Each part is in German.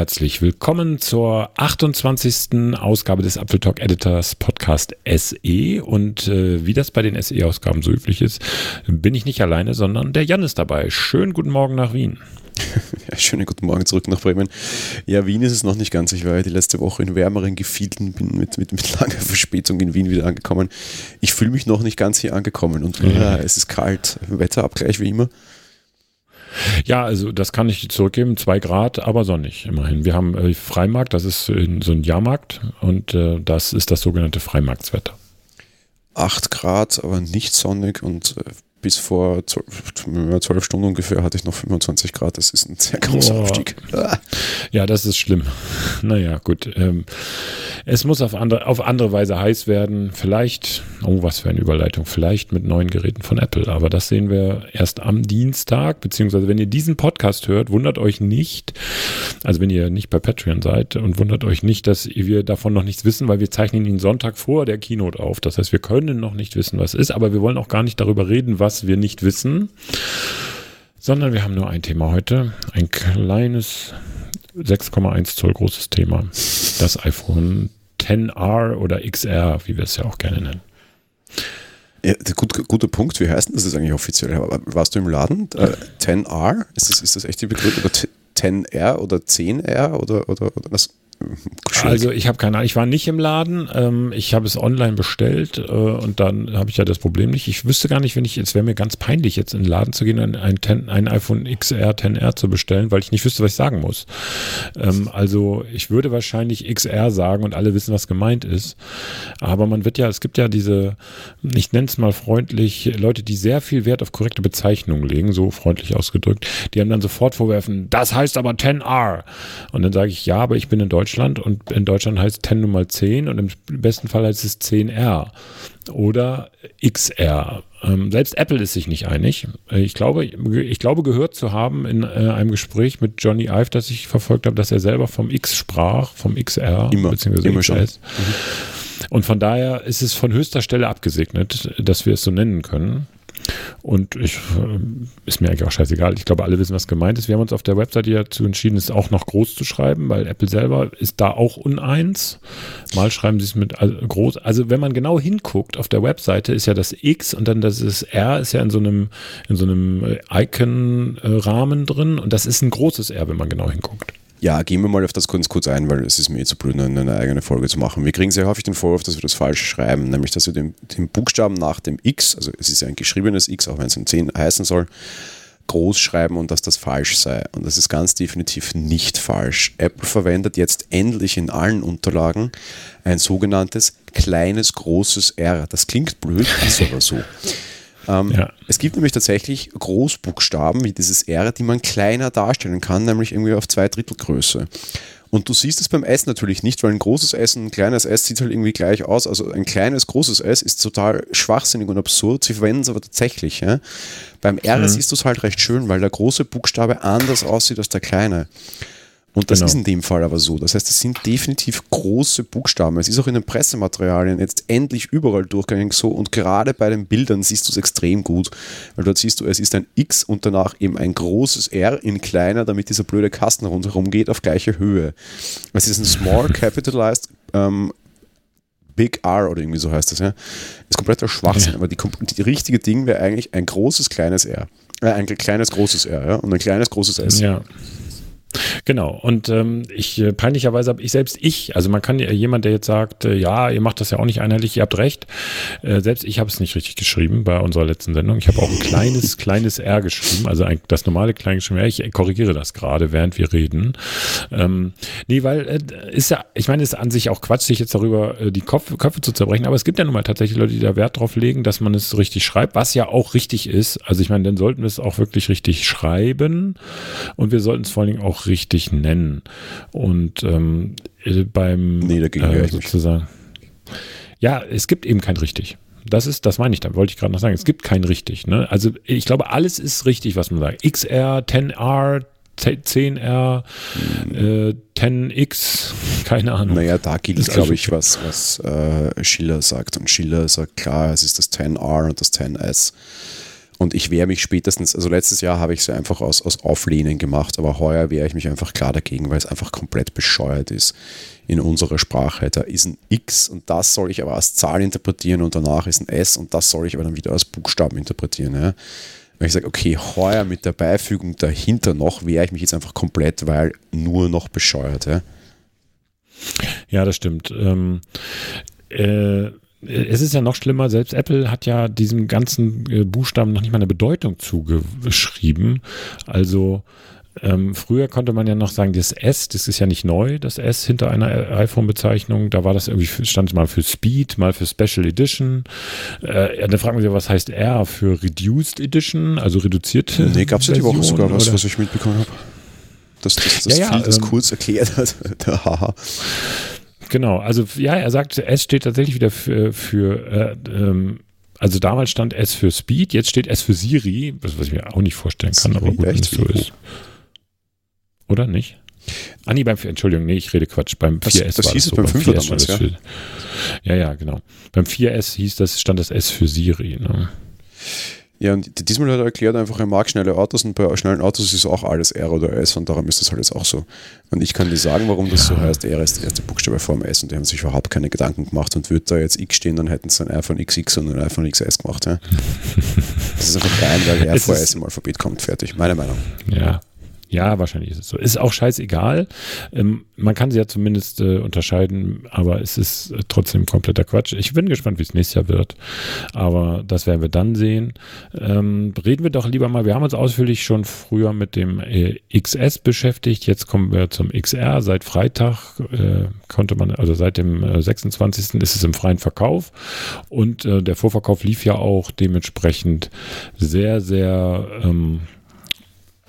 herzlich willkommen zur 28. Ausgabe des Apfel Talk Editors Podcast SE. Und äh, wie das bei den SE-Ausgaben so üblich ist, bin ich nicht alleine, sondern der Jan ist dabei. Schönen guten Morgen nach Wien. Ja, schönen guten Morgen zurück nach Bremen. Ja, Wien ist es noch nicht ganz. Ich war ja die letzte Woche in wärmeren Gefilden, bin mit, mit, mit langer Verspätung in Wien wieder angekommen. Ich fühle mich noch nicht ganz hier angekommen und ja, es ist kalt. Wetterabgleich wie immer. Ja, also das kann ich zurückgeben. Zwei Grad, aber sonnig immerhin. Wir haben äh, Freimarkt, das ist äh, so ein Jahrmarkt und äh, das ist das sogenannte Freimarktswetter. Acht Grad, aber nicht sonnig und äh, bis vor zwölf Stunden ungefähr hatte ich noch 25 Grad. Das ist ein sehr großer oh. Aufstieg. Ja, das ist schlimm. Naja, gut. Ähm, es muss auf andere, auf andere Weise heiß werden. Vielleicht, oh, was für eine Überleitung, vielleicht mit neuen Geräten von Apple. Aber das sehen wir erst am Dienstag, beziehungsweise wenn ihr diesen Podcast hört, wundert euch nicht, also wenn ihr nicht bei Patreon seid und wundert euch nicht, dass wir davon noch nichts wissen, weil wir zeichnen ihn Sonntag vor der Keynote auf. Das heißt, wir können noch nicht wissen, was ist, aber wir wollen auch gar nicht darüber reden, was wir nicht wissen, sondern wir haben nur ein Thema heute. Ein kleines 6,1 Zoll großes Thema. Das iPhone 10R oder XR, wie wir es ja auch gerne nennen. Ja, gut, guter Punkt. Wie heißt denn das jetzt eigentlich offiziell? Warst du im Laden? Äh, 10R? Ist das, ist das echt die Begriff? Oder 10R oder 10R? Oder, oder, oder was? Also ich habe keine Ahnung, ich war nicht im Laden, ähm, ich habe es online bestellt äh, und dann habe ich ja das Problem nicht. Ich wüsste gar nicht, wenn ich, es wäre mir ganz peinlich, jetzt in den Laden zu gehen und ein, ein, ein iPhone XR 10R zu bestellen, weil ich nicht wüsste, was ich sagen muss. Ähm, also ich würde wahrscheinlich XR sagen und alle wissen, was gemeint ist. Aber man wird ja, es gibt ja diese, ich nenne es mal freundlich, Leute, die sehr viel Wert auf korrekte Bezeichnungen legen, so freundlich ausgedrückt, die haben dann sofort vorwerfen, das heißt aber 10R. Und dann sage ich, ja, aber ich bin in Deutschland Deutschland und in Deutschland heißt 10 Nummer 10 und im besten Fall heißt es 10R oder XR. Ähm, selbst Apple ist sich nicht einig. Ich glaube, ich glaube gehört zu haben in äh, einem Gespräch mit Johnny Ive, das ich verfolgt habe, dass er selber vom X sprach, vom XR immer, beziehungsweise immer XS. Mhm. Und von daher ist es von höchster Stelle abgesegnet, dass wir es so nennen können. Und ich, äh, ist mir eigentlich auch scheißegal. Ich glaube, alle wissen, was gemeint ist. Wir haben uns auf der Webseite dazu entschieden, es auch noch groß zu schreiben, weil Apple selber ist da auch uneins. Mal schreiben sie es mit also groß. Also wenn man genau hinguckt, auf der Webseite ist ja das X und dann das ist R ist ja in so einem, in so einem äh, Icon-Rahmen drin und das ist ein großes R, wenn man genau hinguckt. Ja, gehen wir mal auf das kurz, kurz ein, weil es ist mir eh zu blöd, eine eigene Folge zu machen. Wir kriegen sehr häufig den Vorwurf, dass wir das falsch schreiben, nämlich dass wir den, den Buchstaben nach dem X, also es ist ja ein geschriebenes X, auch wenn es ein 10 heißen soll, groß schreiben und dass das falsch sei. Und das ist ganz definitiv nicht falsch. Apple verwendet jetzt endlich in allen Unterlagen ein sogenanntes kleines, großes R. Das klingt blöd, ist aber so. Ähm, ja. Es gibt nämlich tatsächlich Großbuchstaben wie dieses R, die man kleiner darstellen kann, nämlich irgendwie auf zwei Drittel Größe. Und du siehst es beim S natürlich nicht, weil ein großes S und ein kleines S sieht halt irgendwie gleich aus. Also ein kleines, großes S ist total schwachsinnig und absurd. Sie verwenden es aber tatsächlich. Ja? Beim R mhm. siehst du es halt recht schön, weil der große Buchstabe anders aussieht als der kleine. Und das genau. ist in dem Fall aber so. Das heißt, es sind definitiv große Buchstaben. Es ist auch in den Pressematerialien jetzt endlich überall durchgängig so und gerade bei den Bildern siehst du es extrem gut, weil dort siehst du, es ist ein X und danach eben ein großes R in kleiner, damit dieser blöde Kasten rundherum geht auf gleiche Höhe. Es ist ein Small Capitalized ähm, Big R oder irgendwie so heißt das. Ja. Ist kompletter Schwachsinn, ja. aber die, die richtige Ding wäre eigentlich ein großes, kleines R. Äh, ein kleines, großes R ja, und ein kleines, großes S. Ja. Genau. Und ähm, ich äh, peinlicherweise habe ich selbst ich, also man kann ja jemand, der jetzt sagt, äh, ja, ihr macht das ja auch nicht einheitlich, ihr habt recht. Äh, selbst ich habe es nicht richtig geschrieben bei unserer letzten Sendung. Ich habe auch ein kleines, kleines R geschrieben, also ein, das normale kleine geschrieben. Ich korrigiere das gerade, während wir reden. Ähm, nee, weil äh, ist ja, ich meine, es ist an sich auch Quatsch, sich jetzt darüber äh, die Kopf, Köpfe zu zerbrechen, aber es gibt ja nun mal tatsächlich Leute, die da Wert drauf legen, dass man es richtig schreibt, was ja auch richtig ist. Also ich meine, dann sollten wir es auch wirklich richtig schreiben und wir sollten es vor allen Dingen auch richtig nennen. Und ähm, äh, beim nee, äh, sozusagen. Ja, es gibt eben kein richtig. Das ist, das meine ich, da wollte ich gerade noch sagen. Es gibt kein richtig. Ne? Also ich glaube, alles ist richtig, was man sagt. XR, 10R, 10R, äh, 10X, keine Ahnung. Naja, da gilt, glaube ich, was, was äh, Schiller sagt. Und Schiller sagt klar, es ist das 10R und das 10S. Und ich wehre mich spätestens, also letztes Jahr habe ich es einfach aus, aus Auflehnen gemacht, aber heuer wehre ich mich einfach klar dagegen, weil es einfach komplett bescheuert ist in unserer Sprache. Da ist ein X und das soll ich aber als Zahl interpretieren und danach ist ein S und das soll ich aber dann wieder als Buchstaben interpretieren. Ja. Wenn ich sage, okay, heuer mit der Beifügung dahinter noch, wehre ich mich jetzt einfach komplett, weil nur noch bescheuert. Ja, ja das stimmt. Ähm, äh, es ist ja noch schlimmer, selbst Apple hat ja diesem ganzen äh, Buchstaben noch nicht mal eine Bedeutung zugeschrieben. Also ähm, früher konnte man ja noch sagen, das S, das ist ja nicht neu, das S hinter einer iPhone-Bezeichnung. Da war das irgendwie, stand mal für Speed, mal für Special Edition. Äh, da fragt man sich, was heißt R für Reduced Edition, also reduzierte? Nee, gab es ja die Woche sogar was, was ich mitbekommen habe. Dass das, das, ja, ja, das ähm, kurz erklärt hat. Genau, also ja, er sagt, S steht tatsächlich wieder für, für äh, ähm, also damals stand S für Speed, jetzt steht S für Siri, was, was ich mir auch nicht vorstellen kann, Siri, aber gut, wenn es so ist. Oder nicht? Ah, nee, beim, Entschuldigung, nee, ich rede Quatsch. Beim 4S das, das hieß es so, beim 5 damals, ja? Für, ja, ja, genau. Beim 4S hieß das, stand das S für Siri. Ne? Ja, und diesmal hat er erklärt einfach, er mag schnelle Autos und bei schnellen Autos ist auch alles R oder S und darum ist das halt jetzt auch so. Und ich kann dir sagen, warum das so heißt. R ist der erste Buchstabe vor dem S und die haben sich überhaupt keine Gedanken gemacht und würde da jetzt X stehen, dann hätten sie ein iPhone XX und ein iPhone XS gemacht. Ja? Das ist einfach rein, weil R vor S im Alphabet kommt. Fertig. Meine Meinung. Ja. Ja, wahrscheinlich ist es so. Ist auch scheißegal. Ähm, man kann sie ja zumindest äh, unterscheiden, aber es ist äh, trotzdem kompletter Quatsch. Ich bin gespannt, wie es nächstes Jahr wird. Aber das werden wir dann sehen. Ähm, reden wir doch lieber mal. Wir haben uns ausführlich schon früher mit dem äh, XS beschäftigt. Jetzt kommen wir zum XR. Seit Freitag äh, konnte man, also seit dem 26. Äh, ist es im freien Verkauf. Und äh, der Vorverkauf lief ja auch dementsprechend sehr, sehr ähm,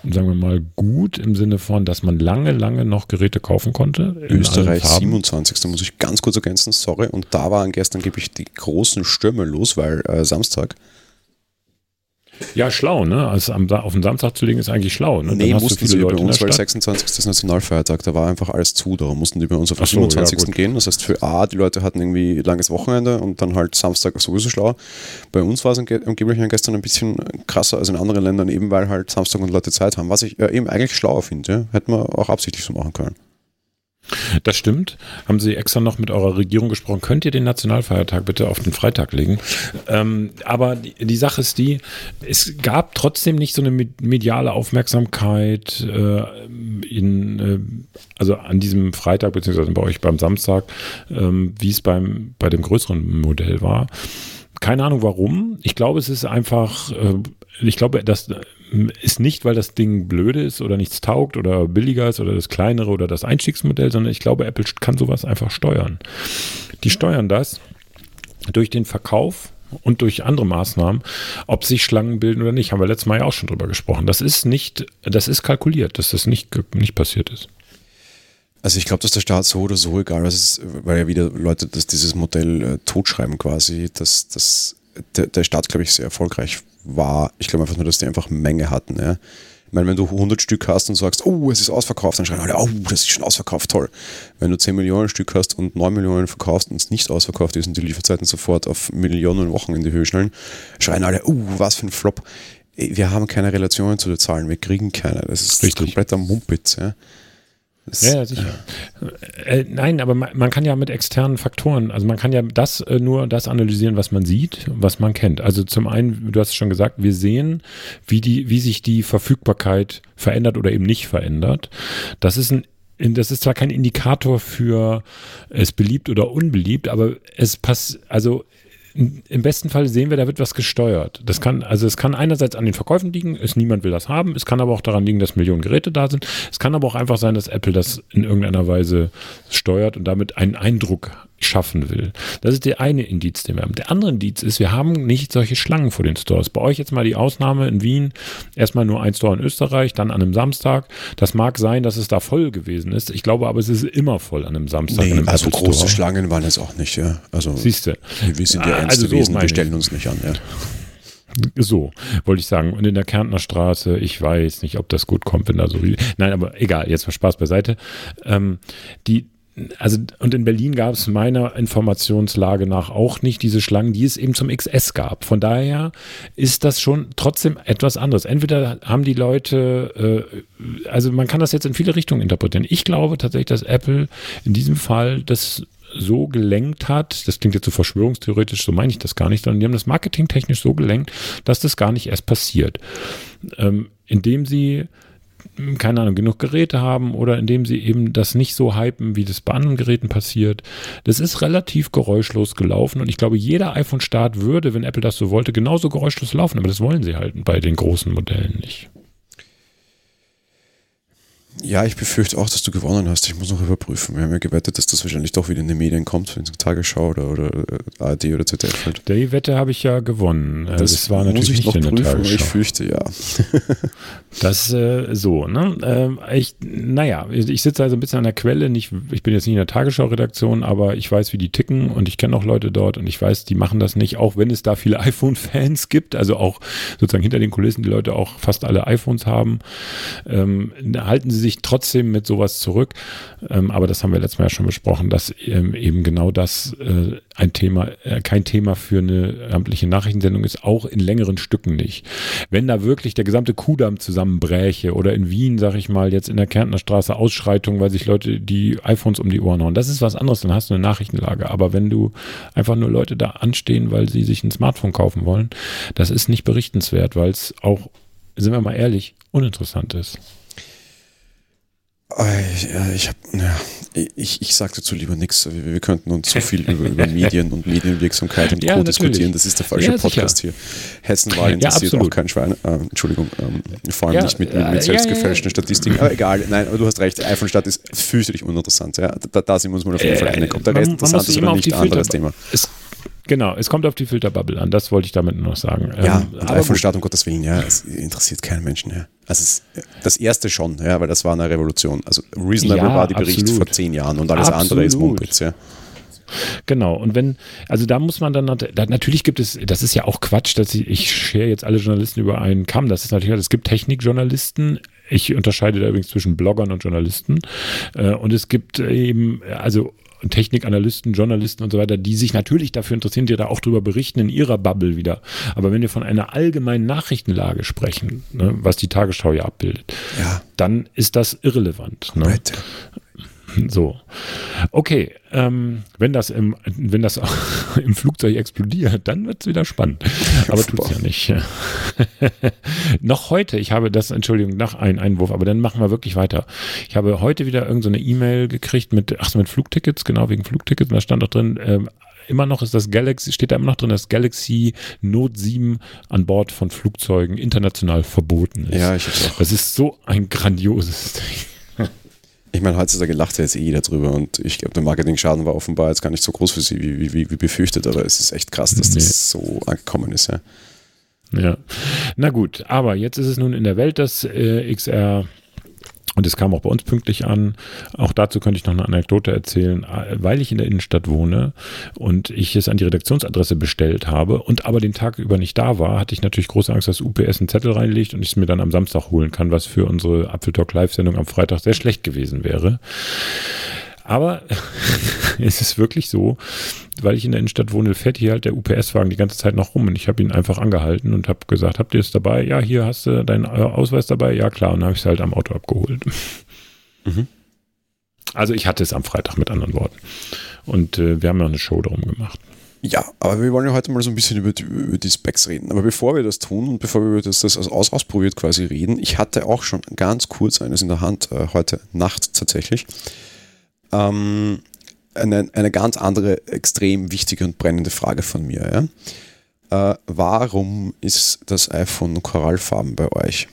sagen wir mal, gut im Sinne von, dass man lange, lange noch Geräte kaufen konnte. Österreich 27. Da muss ich ganz kurz ergänzen, sorry. Und da waren gestern, gebe ich, die großen Stürme los, weil äh, Samstag ja, schlau, ne? Also am, auf den Samstag zu legen ist eigentlich schlau. Ne? Nee, mussten sie Leute bei uns, weil 26. ist Nationalfeiertag, da war einfach alles zu, darum mussten die bei uns auf den so, 27. Ja, gehen. Das heißt, für A, die Leute hatten irgendwie langes Wochenende und dann halt Samstag sowieso schlau. Bei uns war es angeblich gestern ein bisschen krasser als in anderen Ländern, eben weil halt Samstag und Leute Zeit haben, was ich äh, eben eigentlich schlauer finde. Ja? Hätten wir auch absichtlich so machen können. Das stimmt. Haben Sie extra noch mit eurer Regierung gesprochen? Könnt ihr den Nationalfeiertag bitte auf den Freitag legen? Ähm, aber die, die, Sache ist die, es gab trotzdem nicht so eine mediale Aufmerksamkeit äh, in, äh, also an diesem Freitag, beziehungsweise bei euch beim Samstag, ähm, wie es beim, bei dem größeren Modell war. Keine Ahnung warum. Ich glaube, es ist einfach, äh, ich glaube, das ist nicht, weil das Ding blöde ist oder nichts taugt oder billiger ist oder das kleinere oder das Einstiegsmodell, sondern ich glaube, Apple kann sowas einfach steuern. Die steuern das durch den Verkauf und durch andere Maßnahmen, ob sich Schlangen bilden oder nicht, haben wir letztes Mal ja auch schon drüber gesprochen. Das ist nicht, das ist kalkuliert, dass das nicht, nicht passiert ist. Also ich glaube, dass der Staat so oder so, egal was ist, weil ja wieder Leute dass dieses Modell äh, totschreiben quasi, dass, dass der, der Staat, glaube ich, sehr erfolgreich war. Ich glaube einfach nur, dass die einfach Menge hatten. Ja. Ich meine, wenn du 100 Stück hast und sagst, oh, es ist ausverkauft, dann schreien alle, oh, das ist schon ausverkauft, toll. Wenn du 10 Millionen Stück hast und 9 Millionen verkaufst und es nicht ausverkauft ist und die Lieferzeiten sofort auf Millionen Wochen in die Höhe schnellen, schreien alle, oh, was für ein Flop. Wir haben keine Relationen zu den Zahlen, wir kriegen keine. Das ist Richtig. kompletter Mumpitz. Ja. Ja, ja, sicher. Äh, äh, nein, aber man, man, kann ja mit externen Faktoren, also man kann ja das äh, nur das analysieren, was man sieht, was man kennt. Also zum einen, du hast es schon gesagt, wir sehen, wie die, wie sich die Verfügbarkeit verändert oder eben nicht verändert. Das ist ein das ist zwar kein Indikator für es beliebt oder unbeliebt, aber es passt, also im besten Fall sehen wir, da wird was gesteuert. Das kann, also es kann einerseits an den Verkäufen liegen, es niemand will das haben, es kann aber auch daran liegen, dass Millionen Geräte da sind. Es kann aber auch einfach sein, dass Apple das in irgendeiner Weise steuert und damit einen Eindruck schaffen will. Das ist der eine Indiz, den wir haben. Der andere Indiz ist, wir haben nicht solche Schlangen vor den Stores. Bei euch jetzt mal die Ausnahme in Wien, erstmal nur ein Store in Österreich, dann an einem Samstag. Das mag sein, dass es da voll gewesen ist. Ich glaube aber, es ist immer voll an einem Samstag. Nee, einem also große Store. Schlangen waren es auch nicht, ja. Also, Siehst du. Wir sind ja ah, ernste also so Wesen, wir stellen uns nicht an, ja. So, wollte ich sagen. Und in der Kärntner Straße, ich weiß nicht, ob das gut kommt, wenn da so. Nein, aber egal, jetzt mal Spaß beiseite. Ähm, die, also und in Berlin gab es meiner Informationslage nach auch nicht diese Schlangen, die es eben zum XS gab. Von daher ist das schon trotzdem etwas anderes. Entweder haben die Leute, äh, also man kann das jetzt in viele Richtungen interpretieren. Ich glaube tatsächlich, dass Apple in diesem Fall das so gelenkt hat, das klingt jetzt so verschwörungstheoretisch, so meine ich das gar nicht, sondern die haben das marketingtechnisch so gelenkt, dass das gar nicht erst passiert. Ähm, indem sie keine Ahnung, genug Geräte haben oder indem sie eben das nicht so hypen, wie das bei anderen Geräten passiert. Das ist relativ geräuschlos gelaufen und ich glaube, jeder iPhone-Start würde, wenn Apple das so wollte, genauso geräuschlos laufen, aber das wollen sie halt bei den großen Modellen nicht. Ja, ich befürchte auch, dass du gewonnen hast. Ich muss noch überprüfen. Wir haben ja gewettet, dass das wahrscheinlich doch wieder in die Medien kommt, wenn es Tagesschau oder, oder äh, ARD oder ZDF fällt. Die Wette habe ich ja gewonnen. Äh, das, das war natürlich muss ich nicht noch in der prüfen, Ich fürchte ja. das äh, so, ne? Äh, ich, naja, ich sitze also ein bisschen an der Quelle. Nicht, ich bin jetzt nicht in der Tagesschau-Redaktion, aber ich weiß, wie die ticken und ich kenne auch Leute dort und ich weiß, die machen das nicht, auch wenn es da viele iPhone-Fans gibt. Also auch sozusagen hinter den Kulissen die Leute auch fast alle iPhones haben. Ähm, halten sie sich trotzdem mit sowas zurück. Ähm, aber das haben wir letztes Mal ja schon besprochen, dass ähm, eben genau das äh, ein Thema, äh, kein Thema für eine amtliche Nachrichtensendung ist, auch in längeren Stücken nicht. Wenn da wirklich der gesamte Kudamm zusammenbräche oder in Wien, sag ich mal, jetzt in der Kärntner Straße Ausschreitung, weil sich Leute die iPhones um die Ohren hauen, das ist was anderes, dann hast du eine Nachrichtenlage. Aber wenn du einfach nur Leute da anstehen, weil sie sich ein Smartphone kaufen wollen, das ist nicht berichtenswert, weil es auch, sind wir mal ehrlich, uninteressant ist. Ich, ich, hab, ja, ich, ich sage dazu lieber nichts. Wir, wir, könnten uns zu viel über, über Medien und Medienwirksamkeit und ja, Co. diskutieren. Das ist der falsche ja, Podcast hier. Hessenwahl interessiert auch kein Schwein. Äh, Entschuldigung, ähm, vor allem nicht mit, mit, mit selbstgefälschten Statistiken. Aber egal, nein, aber du hast recht. iPhone-Stadt ist fürchterlich uninteressant. Ja, da, da sind wir uns mal auf jeden Fall äh, einig. Ob der Rest interessant ist oder nicht, anderes Thema. Es Genau, es kommt auf die Filterbubble an, das wollte ich damit nur noch sagen. Ja, ähm, iPhone-Start, um Gottes Willen, ja, es interessiert keinen Menschen. Ja. Also es, das erste schon, ja, weil das war eine Revolution. Also Reasonable ja, war die Bericht absolut. vor zehn Jahren und alles absolut. andere ist Mumpitz, ja. Genau, und wenn, also da muss man dann, da, natürlich gibt es, das ist ja auch Quatsch, dass ich, ich schere jetzt alle Journalisten über einen Kamm, das ist natürlich, es gibt Technikjournalisten, ich unterscheide da übrigens zwischen Bloggern und Journalisten, äh, und es gibt eben, also Technikanalysten, Journalisten und so weiter, die sich natürlich dafür interessieren, die da auch drüber berichten in ihrer Bubble wieder. Aber wenn wir von einer allgemeinen Nachrichtenlage sprechen, ne, was die Tagesschau ja abbildet, ja. dann ist das irrelevant. Ne? So. Okay, ähm, wenn das im, wenn das im Flugzeug explodiert, dann wird es wieder spannend. Aber tut es ja nicht. noch heute, ich habe das, Entschuldigung, nach einem Einwurf, aber dann machen wir wirklich weiter. Ich habe heute wieder irgendeine so E-Mail gekriegt mit, ach so, mit Flugtickets, genau wegen Flugtickets, und da stand auch drin, ähm, immer noch ist das Galaxy, steht da immer noch drin, dass Galaxy Note 7 an Bord von Flugzeugen international verboten ist. Ja, ich auch. Das ist so ein grandioses Ding. Ich meine, heutzutage lacht ja jetzt eh jeder drüber und ich glaube, der Marketing-Schaden war offenbar jetzt gar nicht so groß für sie, wie, wie, wie befürchtet, aber es ist echt krass, dass nee. das so angekommen ist, ja. Ja, na gut, aber jetzt ist es nun in der Welt, dass äh, XR und es kam auch bei uns pünktlich an. Auch dazu könnte ich noch eine Anekdote erzählen, weil ich in der Innenstadt wohne und ich es an die Redaktionsadresse bestellt habe und aber den Tag über nicht da war, hatte ich natürlich große Angst, dass UPS einen Zettel reinlegt und ich es mir dann am Samstag holen kann, was für unsere Apfeltalk Live-Sendung am Freitag sehr schlecht gewesen wäre. Aber es ist wirklich so, weil ich in der Innenstadt wohne, fährt hier halt der UPS-Wagen die ganze Zeit noch rum und ich habe ihn einfach angehalten und habe gesagt, habt ihr es dabei? Ja, hier hast du deinen Ausweis dabei? Ja, klar. Und dann habe ich es halt am Auto abgeholt. Mhm. Also ich hatte es am Freitag mit anderen Worten. Und äh, wir haben ja eine Show darum gemacht. Ja, aber wir wollen ja heute mal so ein bisschen über die, über die Specs reden. Aber bevor wir das tun und bevor wir das, das aus, ausprobiert quasi reden, ich hatte auch schon ganz kurz eines in der Hand, äh, heute Nacht tatsächlich ähm, eine, eine ganz andere, extrem wichtige und brennende Frage von mir. Ja? Äh, warum ist das iPhone korallfarben bei euch?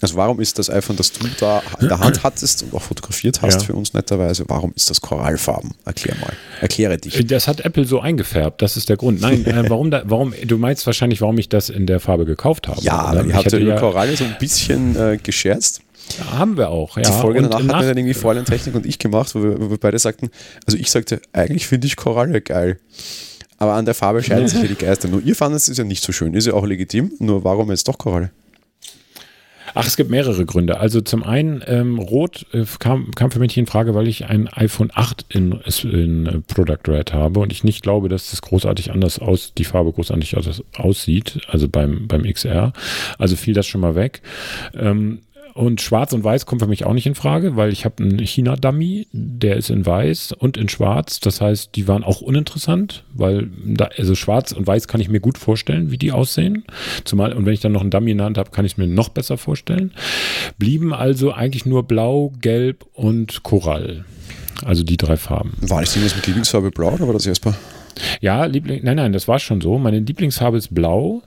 Also warum ist das iPhone, das du da in der Hand hattest und auch fotografiert hast ja. für uns netterweise, warum ist das korallfarben? Erklär mal. Erkläre dich. Das hat Apple so eingefärbt, das ist der Grund. Nein, äh, warum, da, warum, du meinst wahrscheinlich, warum ich das in der Farbe gekauft habe. Ja, ihr habt ja über Koralle so ein bisschen äh, gescherzt. Ja, haben wir auch, ja. Die Folge und danach hat dann irgendwie Fräulein Technik und ich gemacht, wo wir, wo wir beide sagten, also ich sagte, eigentlich finde ich Koralle geil. Aber an der Farbe scheiden sich ja die Geister. Nur ihr fandet es ja nicht so schön, ist ja auch legitim. Nur warum jetzt doch Koralle? Ach, es gibt mehrere Gründe. Also zum einen, ähm, Rot äh, kam, kam für mich in Frage, weil ich ein iPhone 8 in, in äh, Product Red habe und ich nicht glaube, dass das großartig anders aus, die Farbe großartig aus, aussieht, also beim, beim XR. Also fiel das schon mal weg. Ähm, und schwarz und weiß kommt für mich auch nicht in Frage, weil ich habe einen China-Dummy, der ist in weiß und in schwarz. Das heißt, die waren auch uninteressant, weil da, also schwarz und weiß kann ich mir gut vorstellen, wie die aussehen. Zumal, und wenn ich dann noch einen Dummy in der Hand habe, kann ich es mir noch besser vorstellen. Blieben also eigentlich nur blau, gelb und Korall. Also die drei Farben. War nicht irgendwas mit Lieblingsfarbe blau oder war das erstmal? Ja, Liebling, nein, nein, das war schon so. Meine Lieblingsfarbe ist blau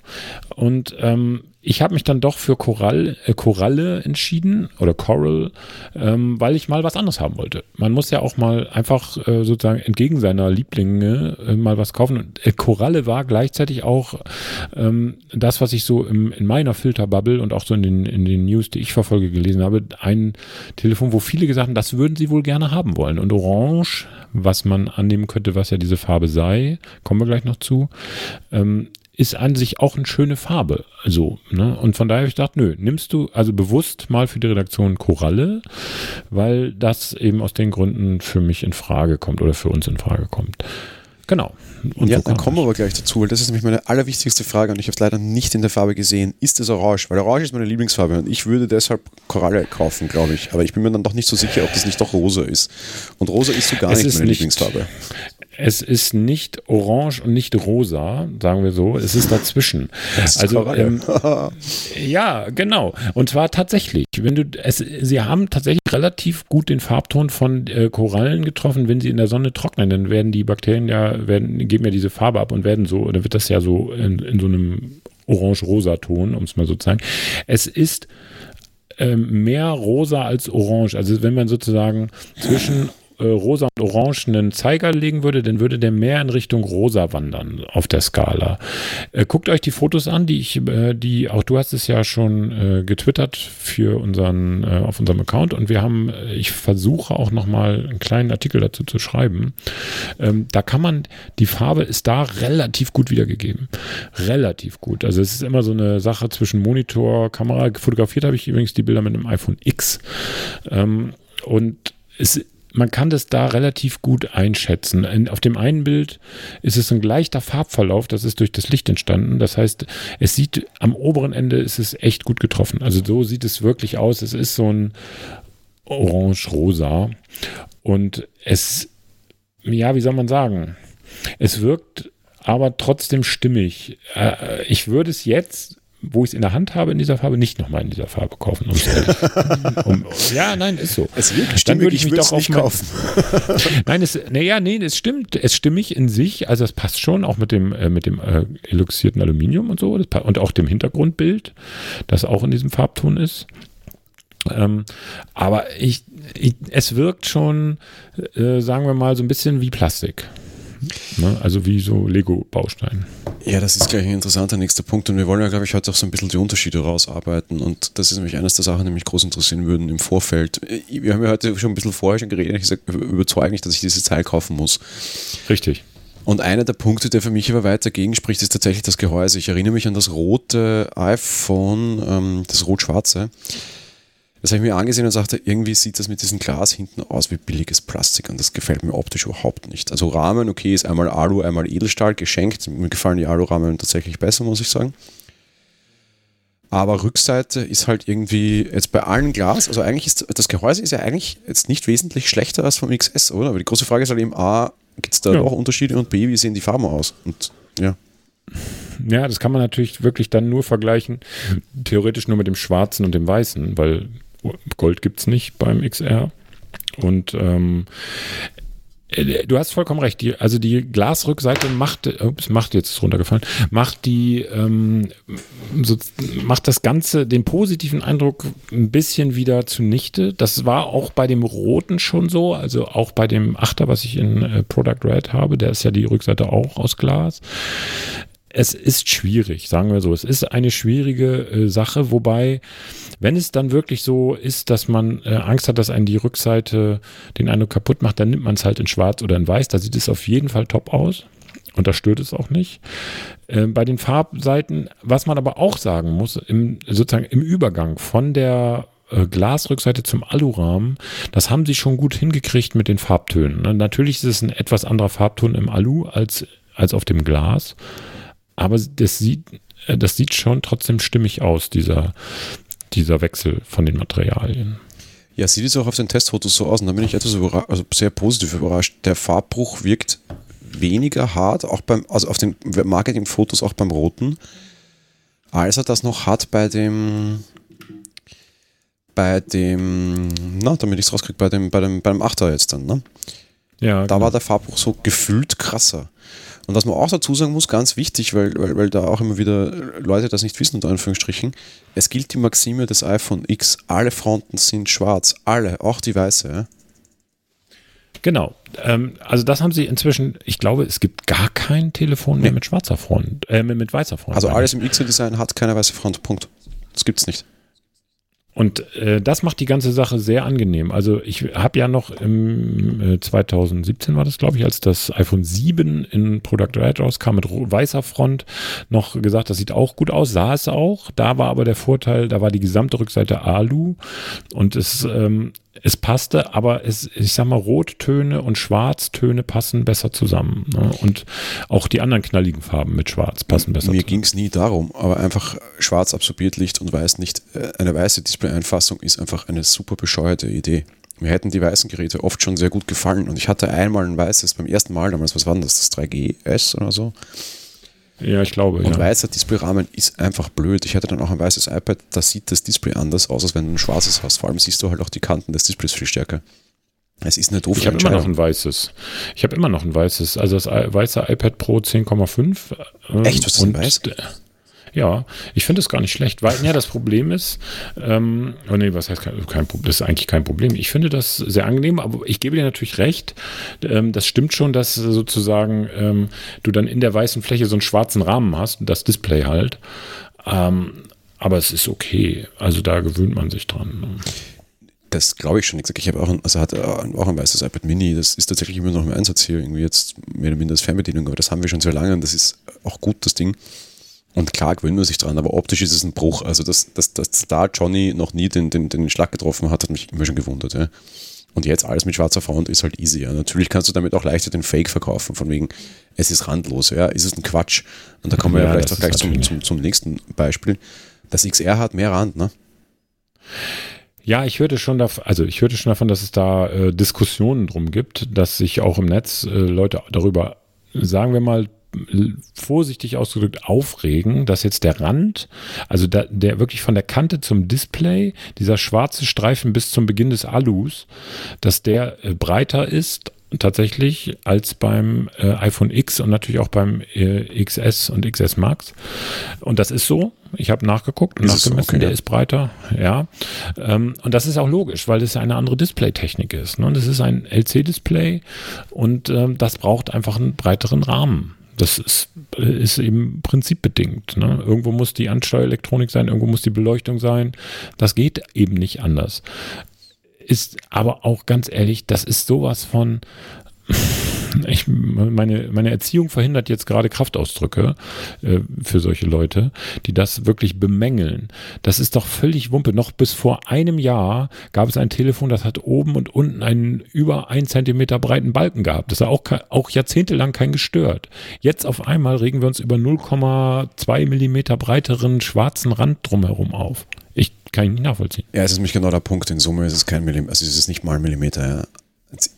und ähm, ich habe mich dann doch für Korall, äh, Koralle entschieden oder Coral, ähm, weil ich mal was anderes haben wollte. Man muss ja auch mal einfach äh, sozusagen entgegen seiner Lieblinge äh, mal was kaufen. Und äh, Koralle war gleichzeitig auch ähm, das, was ich so im, in meiner Filterbubble und auch so in den, in den News, die ich verfolge, gelesen habe. Ein Telefon, wo viele gesagt haben, das würden sie wohl gerne haben wollen. Und Orange, was man annehmen könnte, was ja diese Farbe sei, kommen wir gleich noch zu, ähm, ist an sich auch eine schöne Farbe. Also, ne? Und von daher habe ich gedacht, nö, nimmst du also bewusst mal für die Redaktion Koralle, weil das eben aus den Gründen für mich in Frage kommt oder für uns in Frage kommt. Genau. Und ja, so dann kommen wir aber gleich dazu, weil das ist nämlich meine allerwichtigste Frage und ich habe es leider nicht in der Farbe gesehen. Ist es Orange? Weil Orange ist meine Lieblingsfarbe und ich würde deshalb Koralle kaufen, glaube ich. Aber ich bin mir dann doch nicht so sicher, ob das nicht doch rosa ist. Und rosa ist so gar es nicht meine nicht, Lieblingsfarbe. Es ist nicht orange und nicht rosa, sagen wir so. Es ist dazwischen. Ist also ähm, ja, genau. Und zwar tatsächlich, wenn du es, sie haben tatsächlich relativ gut den Farbton von äh, Korallen getroffen, wenn sie in der Sonne trocknen, dann werden die Bakterien ja werden geben ja diese Farbe ab und werden so, dann wird das ja so in, in so einem orange-rosa Ton, um es mal so zu sagen. Es ist ähm, mehr rosa als orange. Also wenn man sozusagen zwischen äh, rosa und orange einen Zeiger legen würde, dann würde der mehr in Richtung rosa wandern auf der Skala. Äh, guckt euch die Fotos an, die ich, äh, die auch du hast es ja schon äh, getwittert für unseren äh, auf unserem Account und wir haben, äh, ich versuche auch noch mal einen kleinen Artikel dazu zu schreiben. Ähm, da kann man, die Farbe ist da relativ gut wiedergegeben, relativ gut. Also es ist immer so eine Sache zwischen Monitor, Kamera. Fotografiert habe ich übrigens die Bilder mit einem iPhone X ähm, und es man kann das da relativ gut einschätzen. In, auf dem einen Bild ist es ein leichter Farbverlauf, das ist durch das Licht entstanden. Das heißt, es sieht am oberen Ende ist es echt gut getroffen. Also so sieht es wirklich aus. Es ist so ein orange-rosa und es, ja, wie soll man sagen? Es wirkt aber trotzdem stimmig. Äh, ich würde es jetzt wo ich es in der Hand habe in dieser Farbe, nicht nochmal in dieser Farbe kaufen. um, ja, nein, ist so. Es wirkt stimmig, Dann würde ich, ich mich doch nicht kaufen. nein, es, naja, nee, es stimmt. Es stimmig in sich, also es passt schon, auch mit dem, äh, mit dem äh, eluxierten Aluminium und so und auch dem Hintergrundbild, das auch in diesem Farbton ist. Ähm, aber ich, ich, es wirkt schon, äh, sagen wir mal, so ein bisschen wie Plastik. Ne? Also wie so Lego-Baustein. Ja, das ist gleich ein interessanter nächster Punkt und wir wollen ja, glaube ich, heute auch so ein bisschen die Unterschiede rausarbeiten und das ist nämlich eines der Sachen, die mich groß interessieren würden im Vorfeld. Wir haben ja heute schon ein bisschen vorher schon geredet, ich überzeuge mich, dass ich dieses Teil kaufen muss. Richtig. Und einer der Punkte, der für mich aber weiter dagegen spricht, ist tatsächlich das Gehäuse. Ich erinnere mich an das rote iPhone, ähm, das rot-schwarze. Das habe ich mir angesehen und sagte, irgendwie sieht das mit diesem Glas hinten aus wie billiges Plastik und das gefällt mir optisch überhaupt nicht. Also Rahmen, okay, ist einmal Alu, einmal Edelstahl geschenkt. Mir gefallen die Alu-Rahmen tatsächlich besser, muss ich sagen. Aber Rückseite ist halt irgendwie jetzt bei allen Glas, also eigentlich ist das Gehäuse ist ja eigentlich jetzt nicht wesentlich schlechter als vom XS, oder? Aber die große Frage ist halt eben, A, gibt es da ja. auch Unterschiede und B, wie sehen die Farben aus? Und ja. Ja, das kann man natürlich wirklich dann nur vergleichen, theoretisch nur mit dem Schwarzen und dem Weißen, weil Gold gibt es nicht beim XR. Und ähm, äh, Du hast vollkommen recht. Die, also die Glasrückseite macht, ups, macht jetzt runtergefallen, macht die, ähm, so, macht das Ganze, den positiven Eindruck ein bisschen wieder zunichte. Das war auch bei dem Roten schon so, also auch bei dem Achter, was ich in äh, Product Red habe, der ist ja die Rückseite auch aus Glas es ist schwierig, sagen wir so. Es ist eine schwierige äh, Sache, wobei, wenn es dann wirklich so ist, dass man äh, Angst hat, dass einen die Rückseite den Eindruck kaputt macht, dann nimmt man es halt in schwarz oder in weiß. Da sieht es auf jeden Fall top aus. und da stört es auch nicht. Äh, bei den Farbseiten, was man aber auch sagen muss, im, sozusagen im Übergang von der äh, Glasrückseite zum Alurahmen, das haben sie schon gut hingekriegt mit den Farbtönen. Ne? Natürlich ist es ein etwas anderer Farbton im Alu als, als auf dem Glas, aber das sieht, äh, das sieht schon trotzdem stimmig aus, dieser, dieser Wechsel von den Materialien. Ja, sieht es auch auf den Testfotos so aus und da bin ich etwas also sehr positiv überrascht. Der Farbbruch wirkt weniger hart, auch beim, also auf den Marketingfotos auch beim Roten, als er das noch hat bei dem, bei dem, na, damit ich es rauskriege, bei dem, bei dem, beim Achter jetzt dann, ne? Ja. Da genau. war der Farbbruch so gefühlt krasser. Und was man auch dazu sagen muss, ganz wichtig, weil, weil, weil da auch immer wieder Leute das nicht wissen, unter Anführungsstrichen, es gilt die Maxime des iPhone X, alle Fronten sind schwarz, alle, auch die weiße. Ja? Genau. Ähm, also das haben sie inzwischen, ich glaube, es gibt gar kein Telefon mehr nee. mit schwarzer Front, äh, mit, mit weißer Front. Also alles im X-Design hat keine weiße Front, Punkt. Das gibt es nicht. Und äh, das macht die ganze Sache sehr angenehm. Also ich habe ja noch im äh, 2017 war das, glaube ich, als das iPhone 7 in Product Red rauskam mit weißer Front, noch gesagt, das sieht auch gut aus, sah es auch. Da war aber der Vorteil, da war die gesamte Rückseite Alu und es ähm, es passte, aber es, ich sag mal, Rottöne und Schwarztöne passen besser zusammen. Ne? Und auch die anderen knalligen Farben mit Schwarz passen besser Mir ging es nie darum, aber einfach schwarz absorbiert Licht und weiß nicht. Äh, eine weiße Display-Einfassung ist einfach eine super bescheuerte Idee. Mir hätten die weißen Geräte oft schon sehr gut gefallen und ich hatte einmal ein weißes beim ersten Mal damals, was war denn das, das 3GS oder so? Ja, ich glaube. Und ja. weißer Displayrahmen ist einfach blöd. Ich hatte dann auch ein weißes iPad, da sieht das Display anders aus, als wenn du ein schwarzes hast. Vor allem siehst du halt auch die Kanten des Displays viel stärker. Es ist eine doofe Ich habe immer noch ein weißes. Ich habe immer noch ein weißes. Also das weiße iPad Pro 10,5. Ähm, Echt? Was ist denn weiß? Ja, ich finde es gar nicht schlecht, weil ja das Problem ist, ähm, oh nee, was heißt kein, kein das ist eigentlich kein Problem. Ich finde das sehr angenehm, aber ich gebe dir natürlich recht, ähm, das stimmt schon, dass sozusagen ähm, du dann in der weißen Fläche so einen schwarzen Rahmen hast, das Display halt. Ähm, aber es ist okay, also da gewöhnt man sich dran. Ne? Das glaube ich schon. Ich habe auch ein, also hatte auch ein weißes iPad Mini. Das ist tatsächlich immer noch im Einsatz hier. Irgendwie jetzt mehr oder minder als Fernbedienung, aber das haben wir schon sehr lange und das ist auch gut, das Ding. Und klar gewöhnt man sich dran, aber optisch ist es ein Bruch. Also, dass, dass, dass da Johnny noch nie den, den, den Schlag getroffen hat, hat mich immer schon gewundert. Ja. Und jetzt alles mit schwarzer Front ist halt easy. Ja. Natürlich kannst du damit auch leichter den Fake verkaufen, von wegen, es ist randlos, ja, ist es ein Quatsch. Und da kommen wir ja, ja vielleicht auch gleich zum, zum, zum nächsten Beispiel. Das XR hat mehr Rand, ne? Ja, ich hörte schon davon, also ich hörte schon davon, dass es da äh, Diskussionen drum gibt, dass sich auch im Netz äh, Leute darüber, sagen wir mal, vorsichtig ausgedrückt aufregen, dass jetzt der Rand, also da, der wirklich von der Kante zum Display, dieser schwarze Streifen bis zum Beginn des Alus, dass der äh, breiter ist tatsächlich als beim äh, iPhone X und natürlich auch beim äh, XS und XS Max. Und das ist so. Ich habe nachgeguckt und nachgemessen, okay, der ja. ist breiter. Ja. Ähm, und das ist auch logisch, weil das ja eine andere Displaytechnik ist. Ne? Das ist ein LC-Display und ähm, das braucht einfach einen breiteren Rahmen. Das ist, ist eben prinzipbedingt. Ne? Irgendwo muss die Ansteuerelektronik sein, irgendwo muss die Beleuchtung sein. Das geht eben nicht anders. Ist aber auch ganz ehrlich, das ist sowas von ich, meine, meine Erziehung verhindert jetzt gerade Kraftausdrücke äh, für solche Leute, die das wirklich bemängeln. Das ist doch völlig Wumpe. Noch bis vor einem Jahr gab es ein Telefon, das hat oben und unten einen über ein Zentimeter breiten Balken gehabt. Das hat auch, auch jahrzehntelang kein gestört. Jetzt auf einmal regen wir uns über 0,2 Millimeter breiteren schwarzen Rand drumherum auf. Ich kann ihn nicht nachvollziehen. Ja, es ist nämlich genau der Punkt. In Summe ist es kein Millimeter, also es ist nicht mal Millimeter. Ja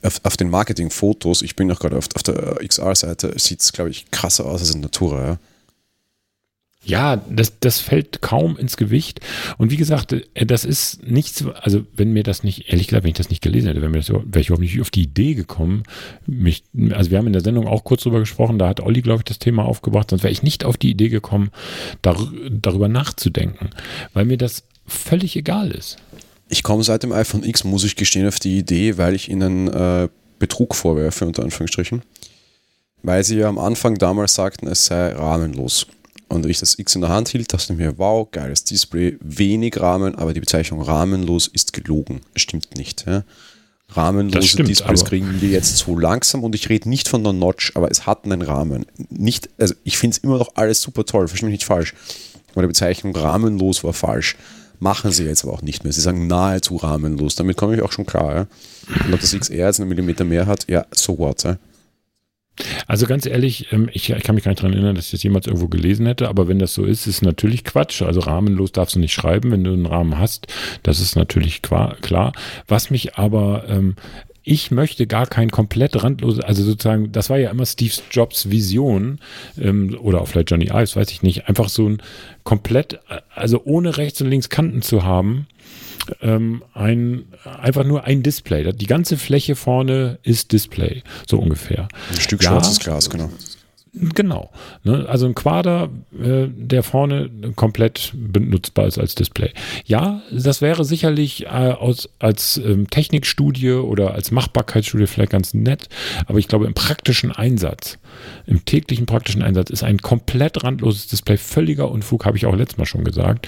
auf, auf den Marketing-Fotos, ich bin noch gerade auf, auf der XR-Seite, sieht es, glaube ich, krasser aus als in Natura. Ja? Ja, das, das fällt kaum ins Gewicht. Und wie gesagt, äh, das ist nichts, also wenn mir das nicht, ehrlich gesagt, wenn ich das nicht gelesen hätte, wäre mir das, wäre ich überhaupt nicht auf die Idee gekommen, mich, also wir haben in der Sendung auch kurz drüber gesprochen, da hat Olli, glaube ich, das Thema aufgebracht, sonst wäre ich nicht auf die Idee gekommen, dar, darüber nachzudenken, weil mir das völlig egal ist. Ich komme seit dem iPhone X, muss ich gestehen, auf die Idee, weil ich ihnen äh, Betrug vorwerfe, unter Anführungsstrichen. Weil sie ja am Anfang damals sagten, es sei rahmenlos. Und ich das X in der Hand hielt, dachte ich mir, wow, geiles Display, wenig Rahmen, aber die Bezeichnung rahmenlos ist gelogen. Stimmt nicht. Ja? Rahmenlose stimmt, Displays aber- kriegen wir jetzt so langsam und ich rede nicht von der Notch, aber es hat einen Rahmen. Nicht, also ich finde es immer noch alles super toll, verstehe mich nicht falsch. Aber die Bezeichnung rahmenlos war falsch. Machen sie jetzt aber auch nicht mehr. Sie sagen nahezu rahmenlos. Damit komme ich auch schon klar. Ja? Und ob das XR jetzt einen Millimeter mehr hat, ja, so what. Ja? Also ganz ehrlich, ähm, ich, ich kann mich gar nicht daran erinnern, dass ich das jemals irgendwo gelesen hätte, aber wenn das so ist, ist natürlich Quatsch. Also rahmenlos darfst du nicht schreiben, wenn du einen Rahmen hast. Das ist natürlich klar. Was mich aber, ähm, ich möchte gar kein komplett randloses, also sozusagen, das war ja immer Steve Jobs Vision ähm, oder auch vielleicht Johnny Ives, weiß ich nicht, einfach so ein komplett, also ohne rechts und links Kanten zu haben, ähm, ein, einfach nur ein Display. Die ganze Fläche vorne ist Display, so ungefähr. Ein Stück Ja. schwarzes Glas, genau. Genau. Ne? Also ein Quader, äh, der vorne komplett benutzbar ist als Display. Ja, das wäre sicherlich äh, aus, als ähm, Technikstudie oder als Machbarkeitsstudie vielleicht ganz nett, aber ich glaube im praktischen Einsatz, im täglichen praktischen Einsatz ist ein komplett randloses Display völliger Unfug, habe ich auch letztes Mal schon gesagt,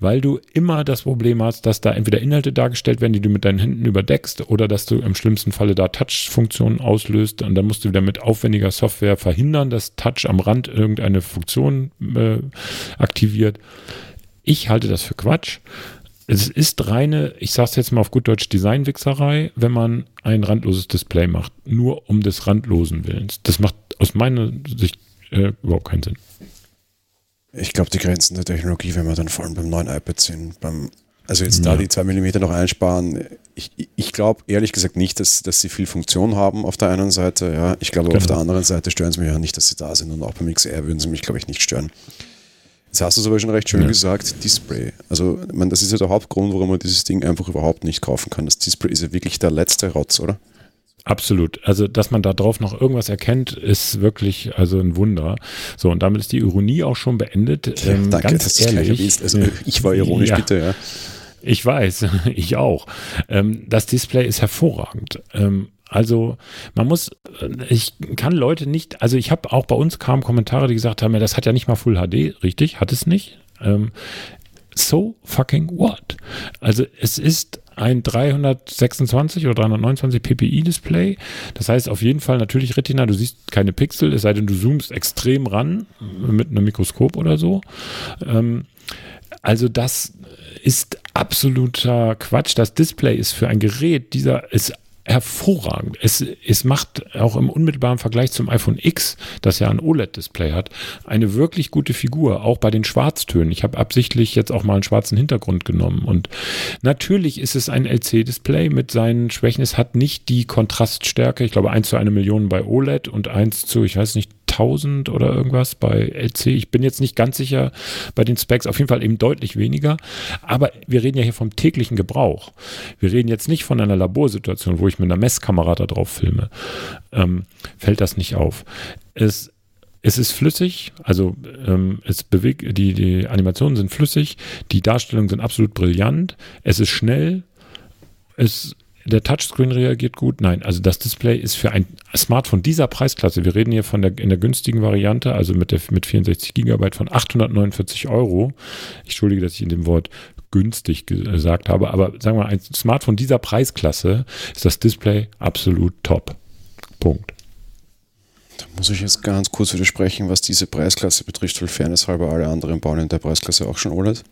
weil du immer das Problem hast, dass da entweder Inhalte dargestellt werden, die du mit deinen Händen überdeckst oder dass du im schlimmsten Falle da Touch-Funktionen auslöst und dann musst du wieder mit aufwendiger Software verhindern, dass Touch am Rand irgendeine Funktion äh, aktiviert. Ich halte das für Quatsch. Es ist reine, ich sage es jetzt mal auf gut Deutsch, Designwichserei, wenn man ein randloses Display macht, nur um des randlosen Willens. Das macht aus meiner Sicht äh, überhaupt keinen Sinn. Ich glaube, die Grenzen der Technologie, wenn wir dann vor allem beim neuen iPad sind, beim, also jetzt da Ja. die 2 mm noch einsparen, ich, ich glaube ehrlich gesagt nicht, dass, dass sie viel Funktion haben auf der einen Seite. Ja. Ich glaube, auf Genau. der anderen Seite stören sie mich ja nicht, dass sie da sind und auch beim XR würden sie mich, glaube ich, nicht stören. Jetzt hast du es aber schon recht schön Ja. gesagt, Display. Also, ich meine, das ist ja der Hauptgrund, warum man dieses Ding einfach überhaupt nicht kaufen kann. Das Display ist ja wirklich der letzte Rotz, oder? Absolut. Also, dass man da drauf noch irgendwas erkennt, ist wirklich also ein Wunder. So, und damit ist die Ironie auch schon beendet. Ähm, Danke, ganz dass du das gleich ehrlich. Also, ich war ironisch, Ja. bitte, ja. Ich weiß, ich auch. Ähm, das Display ist hervorragend. Ähm, also man muss, äh, ich kann Leute nicht, also ich habe auch bei uns kamen Kommentare, die gesagt haben, das hat ja nicht mal Full HD, richtig? Hat es nicht? Ähm, so fucking what? Also es ist ein 326 oder 329 ppi Display. Das heißt auf jeden Fall natürlich Retina, du siehst keine Pixel, es sei denn, du zoomst extrem ran mit einem Mikroskop oder so. Ähm, also das ist absoluter Quatsch. Das Display ist für ein Gerät dieser ist hervorragend. Es, es macht auch im unmittelbaren Vergleich zum iPhone X, das ja ein OLED-Display hat, eine wirklich gute Figur, auch bei den Schwarztönen. Ich habe absichtlich jetzt auch mal einen schwarzen Hintergrund genommen. Und natürlich ist es ein LC-Display mit seinen Schwächen. Es hat nicht die Kontraststärke, ich glaube 1 zu 1 Million bei OLED und 1 zu, ich weiß nicht, 1000 oder irgendwas bei LC. Ich bin jetzt nicht ganz sicher bei den Specs, auf jeden Fall eben deutlich weniger. Aber wir reden ja hier vom täglichen Gebrauch. Wir reden jetzt nicht von einer Laborsituation, wo ich mit einer Messkamera da drauf filme. Ähm, fällt das nicht auf. Es es ist flüssig, also ähm, es bewegt, die, die Animationen sind flüssig, die Darstellungen sind absolut brillant, es ist schnell, es der Touchscreen reagiert gut. Nein, also das Display ist für ein Smartphone dieser Preisklasse. Wir reden hier von der in der günstigen Variante, also mit der mit 64 Gigabyte von 849 Euro. Ich entschuldige, dass ich in dem Wort günstig gesagt habe, aber sagen wir mal, ein Smartphone dieser Preisklasse ist das Display absolut top. Punkt. Da muss ich jetzt ganz kurz widersprechen, was diese Preisklasse betrifft, weil Fairness halber alle anderen bauen in der Preisklasse auch schon OLED.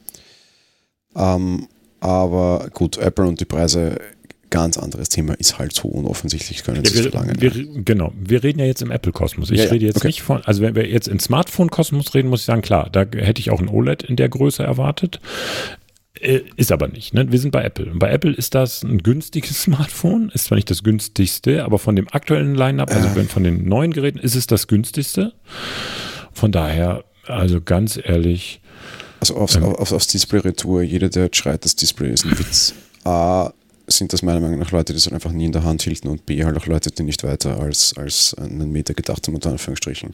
Ähm, aber gut, Apple und die Preise, ganz anderes Thema, ist halt so unoffensichtlich, können Ja, sie wir, so lange. wir, genau, wir reden ja jetzt im Apple-Kosmos. Ich Ja, rede jetzt okay. nicht von, also wenn wir jetzt in Smartphone-Kosmos reden, muss ich sagen, klar, da hätte ich auch ein OLED in der Größe erwartet. Äh, Ist aber nicht. Ne? Wir sind bei Apple. Und bei Apple ist das ein günstiges Smartphone. Ist zwar nicht das günstigste, aber von dem aktuellen Line-Up, also wenn von den neuen Geräten, ist es das günstigste. Von daher, also ganz ehrlich, Also aufs, Ähm. auf, aufs Display-Retour, jeder, der schreit, das Display ist ein Witz. A, sind das meiner Meinung nach Leute, die es einfach nie in der Hand hielten und B, halt auch Leute, die nicht weiter als, als einen Meter gedacht haben, unter Anführungsstrichen.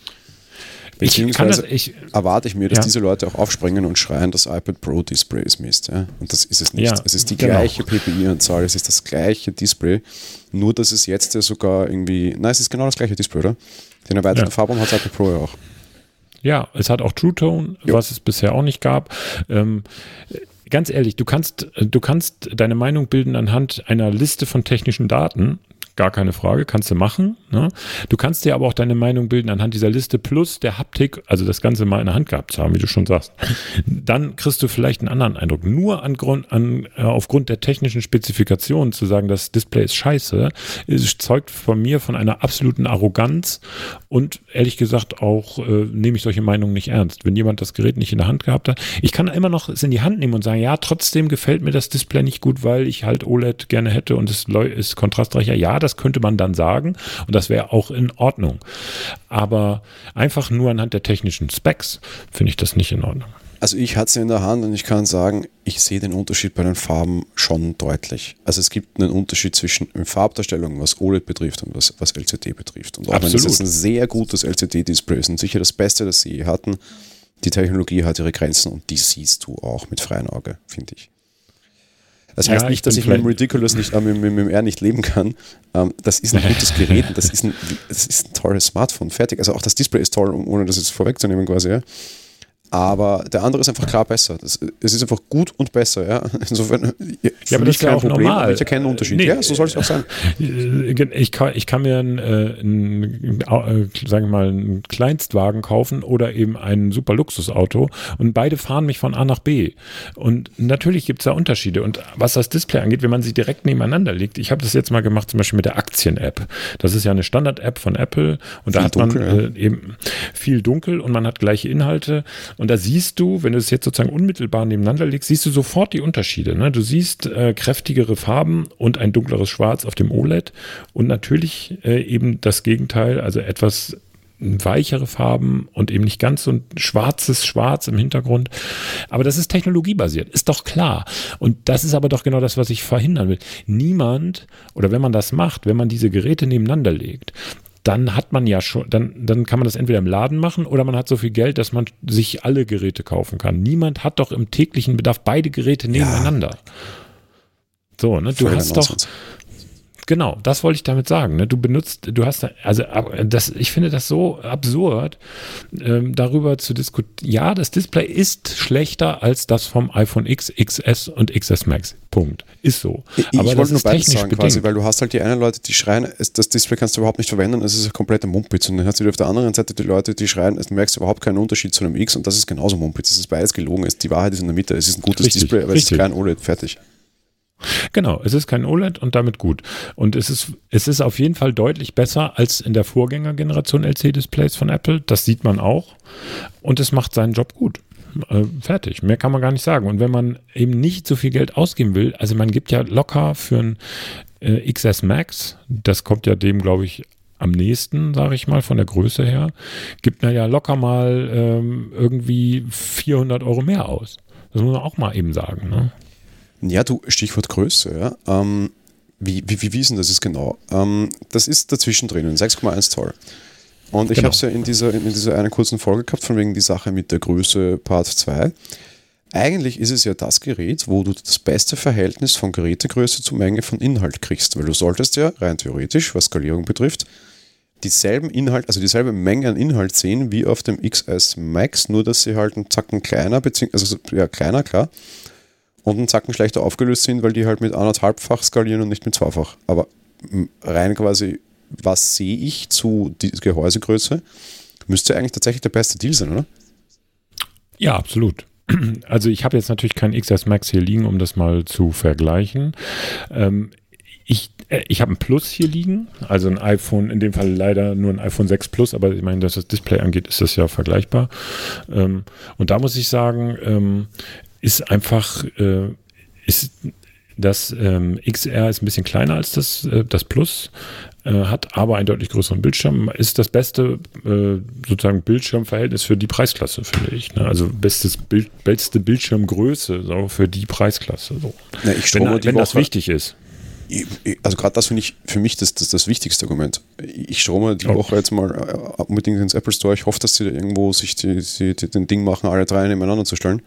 ich kann das, Beziehungsweise ich, erwarte ich mir, dass Ja. diese Leute auch aufspringen und schreien, das iPad Pro Display ist Mist. Ja? Und das ist es nicht. Ja, es ist die genau. gleiche PPI-Anzahl, es ist das gleiche Display, nur dass es jetzt ja sogar irgendwie, nein, es ist genau das gleiche Display, oder? Den erweiterten Ja. Farbraum hat das iPad Pro ja auch. Ja, es hat auch True Tone, Jo. was es bisher auch nicht gab. Ähm, ganz ehrlich, du kannst, du kannst deine Meinung bilden anhand einer Liste von technischen Daten gar keine Frage, kannst du machen. Ne? Du kannst dir aber auch deine Meinung bilden anhand dieser Liste plus der Haptik, also das Ganze mal in der Hand gehabt zu haben, wie du schon sagst. Dann kriegst du vielleicht einen anderen Eindruck. Nur an Grund, an, äh, aufgrund der technischen Spezifikationen zu sagen, das Display ist scheiße, ist, zeugt von mir von einer absoluten Arroganz und ehrlich gesagt auch äh, nehme ich solche Meinungen nicht ernst. Wenn jemand das Gerät nicht in der Hand gehabt hat, ich kann immer noch es in die Hand nehmen und sagen, ja, trotzdem gefällt mir das Display nicht gut, weil ich halt OLED gerne hätte und es ist kontrastreicher. Ja, das könnte man dann sagen und das wäre auch in Ordnung. Aber einfach nur anhand der technischen Specs finde ich das nicht in Ordnung. Also ich hatte sie in der Hand und ich kann sagen, ich sehe den Unterschied bei den Farben schon deutlich. Also es gibt einen Unterschied zwischen Farbdarstellung, was OLED betrifft und was, was LCD betrifft. Und auch Absolut. wenn es ein sehr gutes LCD-Display ist und sicher das Beste, das sie je hatten, die Technologie hat ihre Grenzen und die siehst du auch mit freiem Auge, finde ich. Das heißt ja, nicht, dass ich mit dem Ridiculous nicht, äh, mit, mit, mit, dem R nicht leben kann. Ähm, das ist ein gutes Gerät das ist ein, das ist ein tolles Smartphone, fertig. Also auch das Display ist toll, ohne das jetzt vorwegzunehmen quasi. Ja. Aber der andere ist einfach klar besser. Das, es ist einfach gut und besser. Ja? Insofern, ja, aber das ist ja auch Problem, normal. Ich erkenne einen Unterschied. Nee, ja, so soll es auch sein. Ich kann, ich kann mir einen, äh, einen äh, sagen wir mal, einen Kleinstwagen kaufen oder eben ein super Luxusauto und beide fahren mich von A nach B. Und natürlich gibt es da Unterschiede. Und was das Display angeht, wenn man sie direkt nebeneinander legt, ich habe das jetzt mal gemacht, zum Beispiel mit der Aktien-App. Das ist ja eine Standard-App von Apple und viel da hat dunkel, man äh, eben viel dunkel und man hat gleiche Inhalte. Und da siehst du, wenn du es jetzt sozusagen unmittelbar nebeneinander legst, siehst du sofort die Unterschiede. Ne? Du siehst äh, kräftigere Farben und ein dunkleres Schwarz auf dem OLED und natürlich äh, eben das Gegenteil, also etwas weichere Farben und eben nicht ganz so ein schwarzes Schwarz im Hintergrund. Aber das ist technologiebasiert, ist doch klar. Und das ist aber doch genau das, was ich verhindern will. Niemand, oder wenn man das macht, wenn man diese Geräte nebeneinander legt, dann hat man ja schon, dann, dann kann man das entweder im Laden machen oder man hat so viel Geld, dass man sich alle Geräte kaufen kann. Niemand hat doch im täglichen Bedarf beide Geräte nebeneinander. Ja. So, ne? Du hast doch, Genau, das wollte ich damit sagen. Ne? Du benutzt, du hast, also das, ich finde das so absurd, ähm, darüber zu diskutieren. Ja, das Display ist schlechter als das vom iPhone X, XS und XS Max. Punkt. Ist so. Ich, Aber ich wollte nur beides sagen, bedingt. quasi, weil du hast halt die einen Leute, die schreien, das Display kannst du überhaupt nicht verwenden, es ist ein kompletter Mumpitz. Und dann hast du auf der anderen Seite die Leute, die schreien, du merkst überhaupt keinen Unterschied zu einem X und das ist genauso Mumpitz. Es ist beides gelogen. Die Wahrheit ist in der Mitte. Es ist ein gutes richtig, Display, aber richtig. es ist kein OLED. Fertig. Genau, es ist kein OLED und damit gut. Und es ist, es ist auf jeden Fall deutlich besser als in der Vorgängergeneration LCD-Displays von Apple. Das sieht man auch. Und es macht seinen Job gut. Äh, fertig. Mehr kann man gar nicht sagen. Und wenn man eben nicht so viel Geld ausgeben will, also man gibt ja locker für ein äh, XS Max, das kommt ja dem, glaube ich, am nächsten, sage ich mal, von der Größe her, gibt man ja locker mal ähm, irgendwie 400 Euro mehr aus. Das muss man auch mal eben sagen. Ne? Ja, du, Stichwort Größe, ja. Ähm, wie, wie, wie wiesen das ist genau? Ähm, das ist dazwischen drinnen, 6,1 Zoll. Und ich genau. habe es ja in dieser, in dieser einen kurzen Folge gehabt, von wegen die Sache mit der Größe Part 2. Eigentlich ist es ja das Gerät, wo du das beste Verhältnis von Gerätegröße zu Menge von Inhalt kriegst, weil du solltest ja rein theoretisch, was Skalierung betrifft, dieselben Inhalt, also dieselbe Menge an Inhalt sehen wie auf dem XS Max, nur dass sie halt einen Zacken kleiner, beziehungsweise also ja kleiner, klar, und einen Zacken schlechter aufgelöst sind, weil die halt mit anderthalbfach skalieren und nicht mit zweifach. Aber rein quasi, was sehe ich zu dieser Gehäusegröße, müsste eigentlich tatsächlich der beste Deal sein, oder? Ja, absolut. Also ich habe jetzt natürlich kein XS Max hier liegen, um das mal zu vergleichen. Ähm, ich, äh, ich habe ein Plus hier liegen, also ein iPhone, in dem Fall leider nur ein iPhone 6 Plus, aber ich meine, dass das Display angeht, ist das ja vergleichbar. Ähm, und da muss ich sagen, ähm, ist einfach, äh, ist das ähm, XR ist ein bisschen kleiner als das, äh, das Plus, äh, hat aber einen deutlich größeren Bildschirm. Ist das beste äh, sozusagen Bildschirmverhältnis für die Preisklasse, finde ich. Ne? Also bestes Bild, beste Bildschirmgröße so, für die Preisklasse. So. Ja, ich wenn, wenn das wichtig ist. Also gerade das finde ich für mich das, das, das wichtigste Argument. Ich strome die oh. Woche jetzt mal äh, unbedingt ins Apple Store. Ich hoffe, dass sie da irgendwo sich die, die, die, den Ding machen, alle drei nebeneinander zu stellen.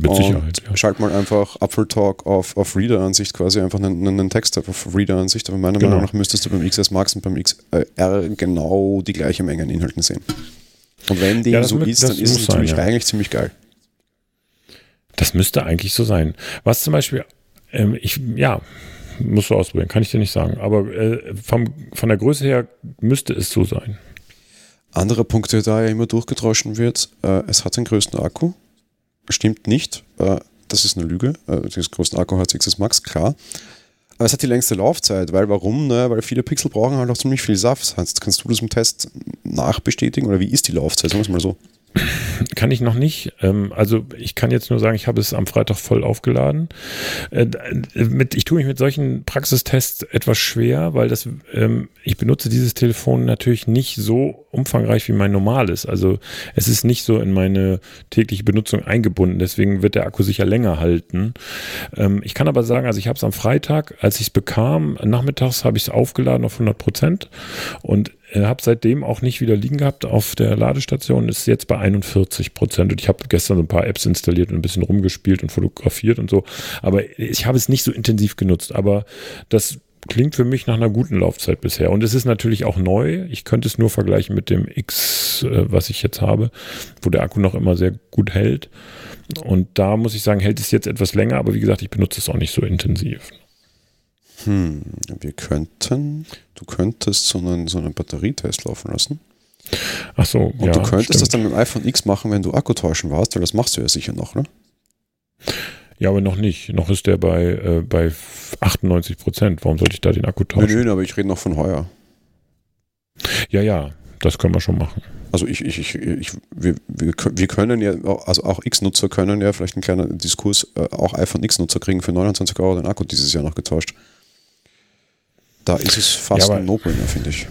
Mit Sicherheit. Ja. Schalt mal einfach Apfel Talk auf, auf Reader-Ansicht quasi einfach einen, einen Text auf Reader-Ansicht. Aber meiner genau. Meinung nach müsstest du beim XS Max und beim XR genau die gleiche Menge an Inhalten sehen. Und wenn dem ja, so mit, ist, dann ist es natürlich ja. eigentlich ziemlich geil. Das müsste eigentlich so sein. Was zum Beispiel, ähm, ich, ja, musst du ausprobieren, kann ich dir nicht sagen. Aber äh, vom, von der Größe her müsste es so sein. Anderer Punkt, der da ja immer durchgedroschen wird, äh, es hat den größten Akku. Stimmt nicht. Äh, das ist eine Lüge. Äh, den größten Akku hat 6S Max, klar. Aber es hat die längste Laufzeit, weil warum? Weil viele Pixel brauchen halt auch ziemlich viel Saft. Kannst, kannst du das im Test nachbestätigen oder wie ist die Laufzeit? Sagen wir es mal so. Kann ich noch nicht. Ähm, also ich kann jetzt nur sagen, ich habe es am Freitag voll aufgeladen. Äh, mit, ich tue mich mit solchen Praxistests etwas schwer, weil das, ähm, ich benutze dieses Telefon natürlich nicht so umfangreich wie mein normales. Also es ist nicht so in meine tägliche Benutzung eingebunden. Deswegen wird der Akku sicher länger halten. Ähm, ich kann aber sagen, also ich habe es am Freitag, als ich es bekam, nachmittags habe ich es aufgeladen auf 100 Prozent und äh, habe seitdem auch nicht wieder liegen gehabt auf der Ladestation, ist jetzt bei 41 Prozent. Und ich habe gestern so ein paar Apps installiert und ein bisschen rumgespielt und fotografiert und so. Aber ich habe es nicht so intensiv genutzt. Aber das klingt für mich nach einer guten Laufzeit bisher. Und es ist natürlich auch neu. Ich könnte es nur vergleichen mit dem X, äh, was ich jetzt habe, wo der Akku noch immer sehr gut hält. Und da muss ich sagen, hält es jetzt etwas länger, aber wie gesagt, ich benutze es auch nicht so intensiv. Hm, wir könnten, du könntest so einen, so einen Batterietest laufen lassen. Ach so, Und ja, du könntest stimmt. das dann mit dem iPhone X machen, wenn du Akku tauschen warst, weil das machst du ja sicher noch, ne? Ja, aber noch nicht. Noch ist der bei, äh, bei 98 Prozent. Warum sollte ich da den Akku tauschen? Nö, nö, aber ich rede noch von heuer. Ja, ja, das können wir schon machen. Also ich, ich, ich, ich wir, wir, wir können ja, also auch X-Nutzer können ja, vielleicht ein kleiner Diskurs, äh, auch iPhone X-Nutzer kriegen für 29 Euro den Akku dieses Jahr noch getauscht. Da ist es fast ja, ein No-Brainer, finde ich.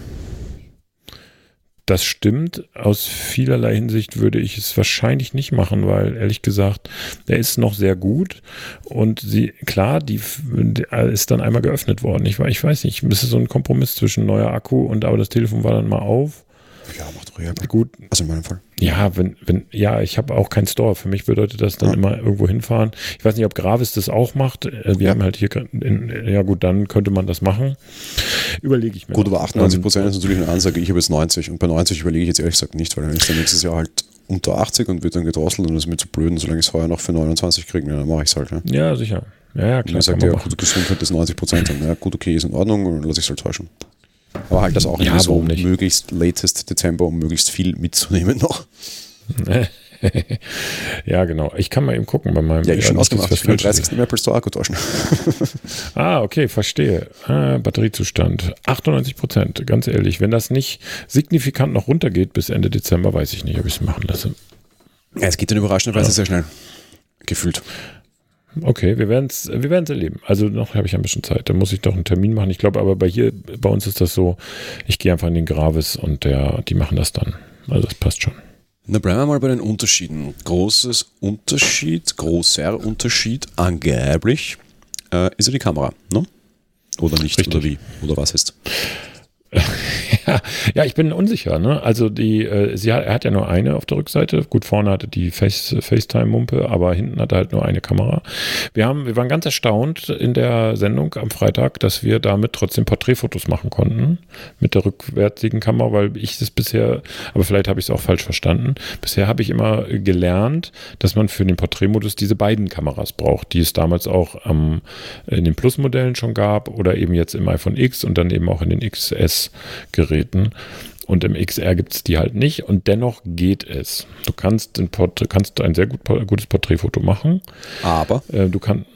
Das stimmt. Aus vielerlei Hinsicht würde ich es wahrscheinlich nicht machen, weil ehrlich gesagt, der ist noch sehr gut und sie, klar, die, die ist dann einmal geöffnet worden. Ich, ich weiß nicht, es ist so ein Kompromiss zwischen neuer Akku und aber das Telefon war dann mal auf ja, macht ja. Gut. Also in meinem Fall. Ja, wenn, wenn, ja, ich habe auch keinen Store. Für mich bedeutet das dann ja. immer irgendwo hinfahren. Ich weiß nicht, ob Gravis das auch macht. Äh, wir ja. haben halt hier, in, ja gut, dann könnte man das machen. Überlege ich mir. Gut, aber 98 Prozent ist natürlich eine Ansage. Ich habe jetzt 90 und bei 90 überlege ich jetzt ehrlich gesagt nicht, weil dann ist dann nächstes Jahr halt unter 80 und wird dann gedrosselt und das ist mir zu blöd. Und solange ich es heuer noch für 29 kriege, dann mache ich es halt. Ne? Ja, sicher. Ja, ja klar. Und sagt ja, gute Gesundheit ist 90 Prozent. Ja, gut, okay, ist in Ordnung und dann lasse ich es halt täuschen. Aber halt das auch ja, so nicht? möglichst latest Dezember, um möglichst viel mitzunehmen noch. ja, genau. Ich kann mal eben gucken bei meinem. Ja, ich schon ausgemacht. Ich will 30. im Apple Store Akku tauschen. ah, okay, verstehe. Ah, Batteriezustand 98 Prozent. Ganz ehrlich, wenn das nicht signifikant noch runtergeht bis Ende Dezember, weiß ich nicht, ob ich es machen lasse. Ja, es geht dann überraschenderweise ja. sehr schnell. Gefühlt. Okay, wir werden es wir werden's erleben. Also noch habe ich ein bisschen Zeit. Da muss ich doch einen Termin machen. Ich glaube aber bei hier, bei uns ist das so, ich gehe einfach in den Gravis und der, die machen das dann. Also das passt schon. Na, bleiben wir mal bei den Unterschieden. Großes Unterschied, großer Unterschied, angeblich, äh, ist ja die Kamera, ne? Oder nicht? Richtig. Oder wie? Oder was ist? Ja, ich bin unsicher. Ne? Also die, äh, sie hat, er hat ja nur eine auf der Rückseite. Gut, vorne hatte die Face, FaceTime-Mumpe, aber hinten hat er halt nur eine Kamera. Wir haben, wir waren ganz erstaunt in der Sendung am Freitag, dass wir damit trotzdem Porträtfotos machen konnten mit der rückwärtigen Kamera, weil ich das bisher, aber vielleicht habe ich es auch falsch verstanden. Bisher habe ich immer gelernt, dass man für den Porträtmodus diese beiden Kameras braucht, die es damals auch ähm, in den Plus-Modellen schon gab oder eben jetzt im iPhone X und dann eben auch in den XS-Geräten. Und im XR gibt es die halt nicht und dennoch geht es. Du kannst, ein, Port kannst ein sehr gut, gutes Porträtfoto machen. Aber äh, du, kann,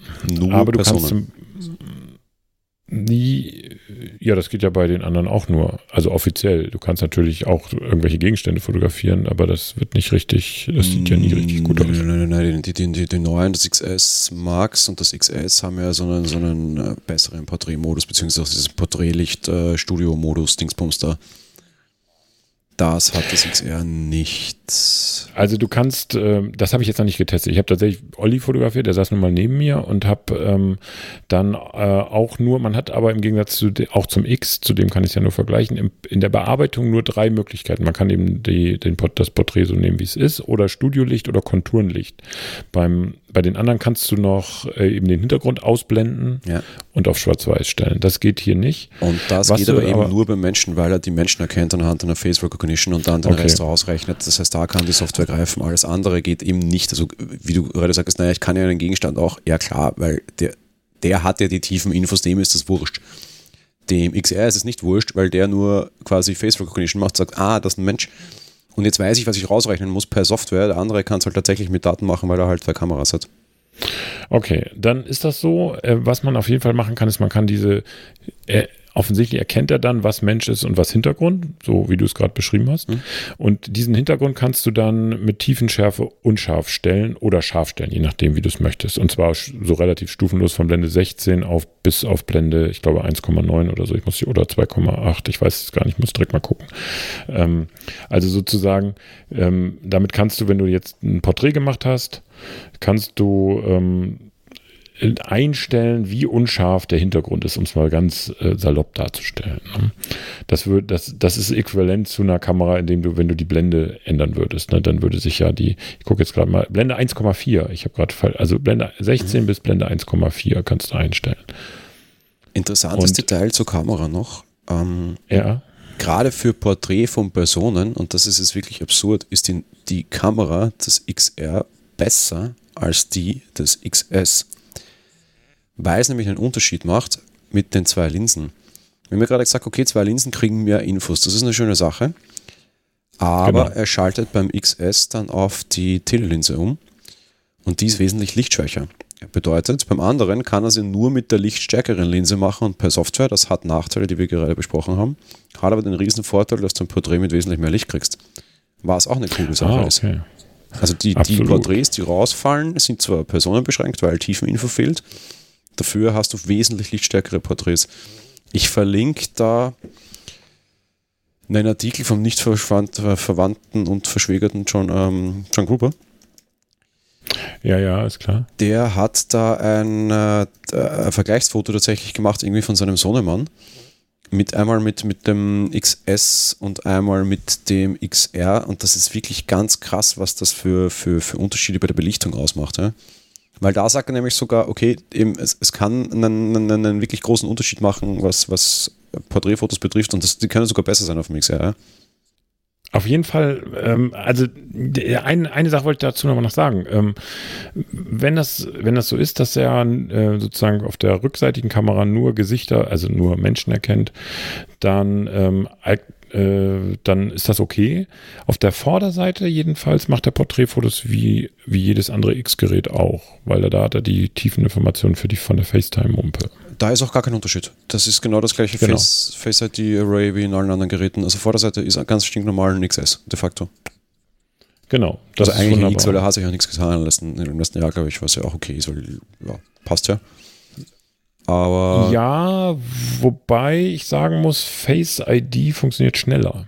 aber du kannst zum, Nie, ja, das geht ja bei den anderen auch nur. Also offiziell. Du kannst natürlich auch irgendwelche Gegenstände fotografieren, aber das wird nicht richtig, das sieht ja nie richtig gut aus. Nein, nein, nein, die, die, die, die neuen, das XS Max und das XS haben ja so einen, so einen äh, besseren Porträtmodus, beziehungsweise dieses Porträtlicht-Studio-Modus, äh, Dingsbums da. Das hat das XR nicht. Also du kannst, äh, das habe ich jetzt noch nicht getestet. Ich habe tatsächlich Olli fotografiert, der saß nun mal neben mir und habe ähm, dann äh, auch nur, man hat aber im Gegensatz zu auch zum X, zu dem kann ich es ja nur vergleichen, im, in der Bearbeitung nur drei Möglichkeiten. Man kann eben die, den, das Porträt so nehmen, wie es ist, oder Studiolicht oder Konturenlicht. Beim bei den anderen kannst du noch äh, eben den Hintergrund ausblenden Ja. und auf Schwarz-Weiß stellen. Das geht hier nicht. Und das Was geht aber eben aber- nur beim Menschen, weil er die Menschen erkennt anhand einer Face Recognition und dann den Okay. Rest rausrechnet. Das heißt, da kann die Software greifen. Alles andere geht eben nicht. Also, wie du gerade sagst, naja, ich kann ja einen Gegenstand auch, ja klar, weil der, der hat ja die tiefen Infos, dem ist das wurscht. Dem XR ist es nicht wurscht, weil der nur quasi Face Recognition macht, sagt, ah, das ist ein Mensch. Und jetzt weiß ich, was ich rausrechnen muss per Software. Der andere kann es halt tatsächlich mit Daten machen, weil er halt zwei Kameras hat. Okay, dann ist das so. Äh, was man auf jeden Fall machen kann, ist, man kann diese, äh, offensichtlich erkennt er dann, was Mensch ist und was Hintergrund, so wie du es gerade beschrieben hast. Und diesen Hintergrund kannst du dann mit Tiefenschärfe unscharf stellen oder scharf stellen, je nachdem, wie du es möchtest. Und zwar so relativ stufenlos von Blende 16 auf bis auf Blende, ich glaube 1,9 oder so, ich muss oder 2,8, ich weiß es gar nicht, muss direkt mal gucken. Ähm, also sozusagen, ähm, damit kannst du, wenn du jetzt ein Porträt gemacht hast, kannst du ähm, einstellen, wie unscharf der Hintergrund ist, um es mal ganz äh, salopp darzustellen. Ne? Das, würd, das, das ist äquivalent zu einer Kamera, in dem du, wenn du die Blende ändern würdest, ne, dann würde sich ja die, ich gucke jetzt gerade mal, Blende 1,4, ich habe gerade, also Blende 16 bis Blende 1,4 kannst du einstellen. Interessantes Und- Detail zur Kamera noch. Ähm, Ja, gerade für Porträt von Personen, und das ist jetzt wirklich absurd, ist die, die Kamera des XR besser als die des XS. Weil es nämlich einen Unterschied macht mit den zwei Linsen. Wir haben ja gerade gesagt, okay, zwei Linsen kriegen mehr Infos. Das ist eine schöne Sache. Aber Genau. er schaltet beim XS dann auf die Telelinse um. Und die ist wesentlich lichtschwächer. Bedeutet, beim anderen kann er sie nur mit der lichtstärkeren Linse machen und per Software. Das hat Nachteile, die wir gerade besprochen haben. Hat aber den riesen Vorteil, dass du ein Porträt mit wesentlich mehr Licht kriegst. Was auch eine coole Sache ah, ist. okay. Also die, die. Porträts, die rausfallen, sind zwar personenbeschränkt, weil Tiefeninfo fehlt. Dafür hast du wesentlich lichtstärkere Porträts. Ich verlinke da einen Artikel vom nicht verwandten und verschwägerten John, ähm, John Gruber. Ja, ja, ist klar. Der hat da ein, äh, ein Vergleichsfoto tatsächlich gemacht, irgendwie von seinem Sohnemann. Mit einmal mit, mit dem XS und einmal mit dem XR. Und das ist wirklich ganz krass, was das für, für, für Unterschiede bei der Belichtung ausmacht. Ja? Weil da sagt er nämlich sogar, okay, eben, es, es kann einen, einen, einen wirklich großen Unterschied machen, was, was Porträtfotos betrifft. Und das, die können sogar besser sein auf dem XR. Auf jeden Fall, ähm, also ein, eine Sache wollte ich dazu noch mal noch sagen. Ähm, wenn, das, wenn das so ist, dass er äh, sozusagen auf der rückseitigen Kamera nur Gesichter, also nur Menschen erkennt, dann, ähm, äh, dann ist das okay. Auf der Vorderseite jedenfalls macht er Porträtfotos wie, wie jedes andere X-Gerät auch, weil er da hat er die tiefen Informationen für die von der FaceTime-Umpe. Da ist auch gar kein Unterschied. Das ist genau das gleiche Genau. Face, Face ID Array wie in allen anderen Geräten. Also Vorderseite ist ganz stinknormal ein XS, de facto. Genau. Das also ist eigentlich wunderbar. X, weil er hat sich auch nichts getan im letzten, im letzten Jahr, glaube ich, was ja auch okay ist, weil ja, passt ja. Aber Ja, wobei ich sagen muss, Face ID funktioniert schneller.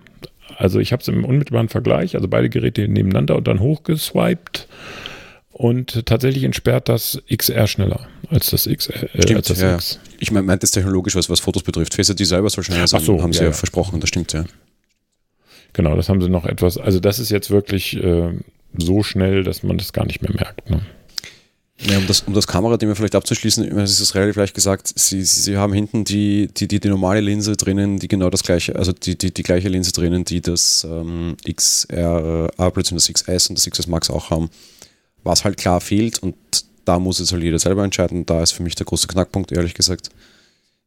Also ich habe es im unmittelbaren Vergleich, also beide Geräte nebeneinander und dann hochgeswiped und tatsächlich entsperrt das XR schneller als das XR. Äh, Stimmt, als das ja. X. ich meine, meint das technologisch, was, was Fotos betrifft. Face ID selber soll schneller sein, Ach so, haben sie ja, ja, ja. versprochen, das stimmt ja. Genau, das haben sie noch etwas. Also das ist jetzt wirklich äh, so schnell, dass man das gar nicht mehr merkt. Ne? Ja, um das, um das Kamerathema vielleicht abzuschließen, es ist relativ leicht gesagt, sie, sie, haben hinten die, die, die, die normale Linse drinnen, die genau das gleiche, also die, die, die gleiche Linse drinnen, die das ähm, XR, äh, das XS und das XS Max auch haben. Was halt klar fehlt und da muss jetzt halt jeder selber entscheiden, da ist für mich der große Knackpunkt, ehrlich gesagt,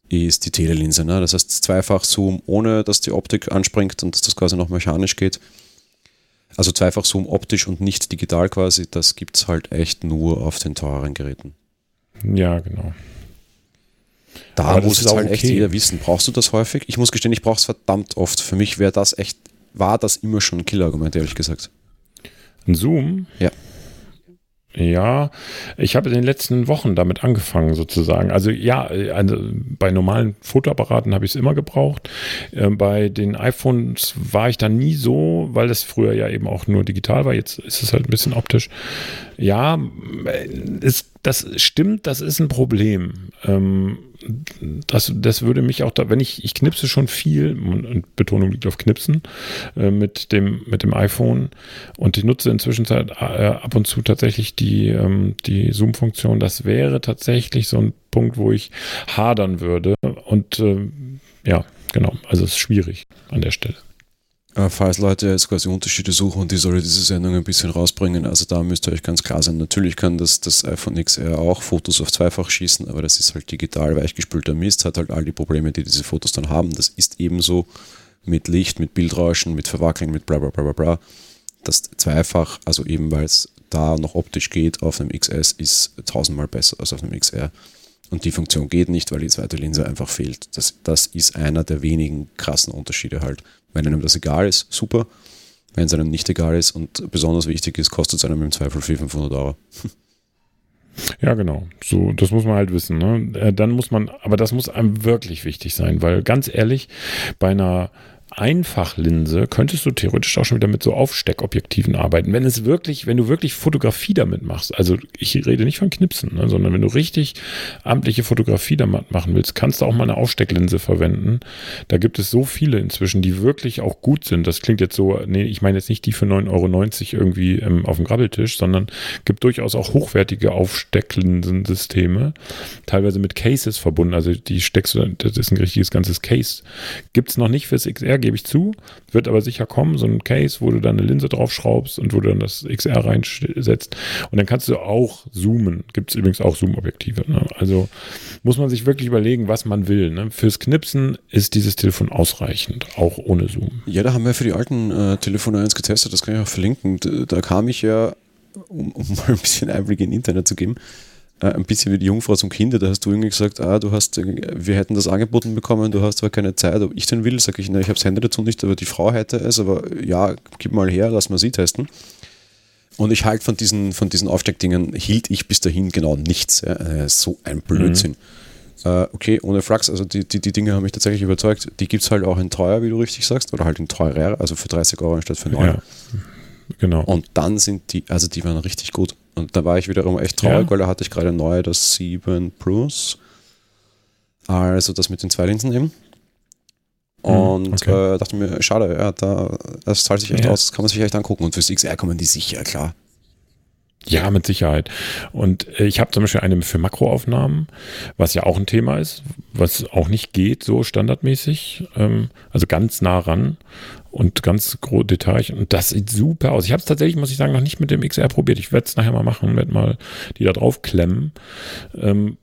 ist die Telelinse. Ne? Das heißt zweifach Zoom, ohne dass die Optik anspringt und dass das quasi noch mechanisch geht. Also zweifach Zoom optisch und nicht digital quasi, das gibt es halt echt nur auf den teureren Geräten. Ja, genau. Da Aber muss jetzt auch halt echt okay. jeder wissen. Brauchst du das häufig? Ich muss gestehen, ich brauche es verdammt oft. Für mich wäre das echt, war das immer schon ein Killerargument, ehrlich gesagt. Ein Zoom? Ja. Ja, ich habe in den letzten Wochen damit angefangen sozusagen. Also ja, also bei normalen Fotoapparaten habe ich es immer gebraucht. Äh, bei den iPhones war ich dann nie so, weil das früher ja eben auch nur digital war. Jetzt ist es halt ein bisschen optisch. Ja, es, das stimmt, das ist ein Problem. Ähm, das, das würde mich auch da, wenn ich, ich knipse schon viel, und Betonung liegt auf Knipsen, äh, mit, dem, mit dem iPhone und ich nutze inzwischen äh, ab und zu tatsächlich die, ähm, die Zoom-Funktion. Das wäre tatsächlich so ein Punkt, wo ich hadern würde. Und äh, ja, genau, also es ist schwierig an der Stelle. Äh, falls Leute jetzt quasi Unterschiede suchen und die soll diese Sendung ein bisschen rausbringen, also da müsst ihr euch ganz klar sein. Natürlich kann das, das iPhone XR auch Fotos auf zweifach schießen, aber das ist halt digital weichgespülter Mist, hat halt all die Probleme, die diese Fotos dann haben. Das ist ebenso mit Licht, mit Bildrauschen, mit Verwackeln, mit bla bla bla bla bla. Das zweifach, also eben weil es da noch optisch geht, auf einem XS ist tausendmal besser als auf einem XR. Und die Funktion geht nicht, weil die zweite Linse einfach fehlt. Das, das ist einer der wenigen krassen Unterschiede halt. Wenn einem das egal ist, super. Wenn es einem nicht egal ist und besonders wichtig ist, kostet es einem im Zweifel 400, 500 Euro. Ja, genau. So, das muss man halt wissen. Ne? Äh, dann muss man, aber das muss einem wirklich wichtig sein, weil ganz ehrlich, bei einer Einfachlinse könntest du theoretisch auch schon wieder mit so Aufsteckobjektiven arbeiten. Wenn es wirklich, wenn du wirklich Fotografie damit machst, also ich rede nicht von Knipsen, ne, sondern wenn du richtig amtliche Fotografie damit machen willst, kannst du auch mal eine Aufstecklinse verwenden. Da gibt es so viele inzwischen, die wirklich auch gut sind. Das klingt jetzt so, nee, ich meine jetzt nicht die für 9,90 Euro irgendwie ähm, auf dem Grabbeltisch, sondern gibt durchaus auch hochwertige Aufstecklinsensysteme, teilweise mit Cases verbunden. Also die steckst du, das ist ein richtiges ganzes Case. Gibt es noch nicht fürs XR gebe ich zu. Wird aber sicher kommen, so ein Case, wo du dann eine Linse draufschraubst und wo du dann das XR reinsetzt. Und dann kannst du auch zoomen. Gibt es übrigens auch Zoom-Objektive. Ne? Also muss man sich wirklich überlegen, was man will. Ne? Fürs Knipsen ist dieses Telefon ausreichend, auch ohne Zoom. Ja, da haben wir für die alten äh, Telefone eins getestet, das kann ich auch verlinken. Da, da kam ich ja, um, um mal ein bisschen Einblick in Internet zu geben, ein bisschen wie die Jungfrau zum Kinder. Da hast du irgendwie gesagt, ah, du hast, wir hätten das angeboten bekommen, du hast zwar keine Zeit, ob ich denn will, sage ich, na, ich habe das Handy dazu nicht, aber die Frau hätte es, aber ja, gib mal her, lass mal sie testen. Und ich halte von diesen, von diesen Aufsteckdingen, hielt ich bis dahin genau nichts. Ja. Äh, so ein Blödsinn. Mhm. Äh, okay, ohne Flachs, also die, die, die Dinge haben mich tatsächlich überzeugt. Die gibt es halt auch in teuer, wie du richtig sagst, oder halt in teurer, also für 30 Euro anstatt für 9. Ja, genau. Und dann sind die, also die waren richtig gut. Und da war ich wiederum echt traurig, ja. weil da hatte ich gerade neu das 7 Plus. Also das mit den zwei Linsen eben. Hm, Und okay. äh, dachte mir, schade, ja, da, das zahlt sich echt ja. aus, das kann man sich echt angucken. Und fürs XR kommen die sicher, klar. Ja, mit Sicherheit. Und äh, ich habe zum Beispiel eine für Makroaufnahmen, was ja auch ein Thema ist, was auch nicht geht, so standardmäßig, ähm, also ganz nah ran und ganz groß Detail. Und das sieht super aus. Ich habe es tatsächlich, muss ich sagen, noch nicht mit dem XR probiert. Ich werde es nachher mal machen, werde mal die da drauf klemmen. Ähm,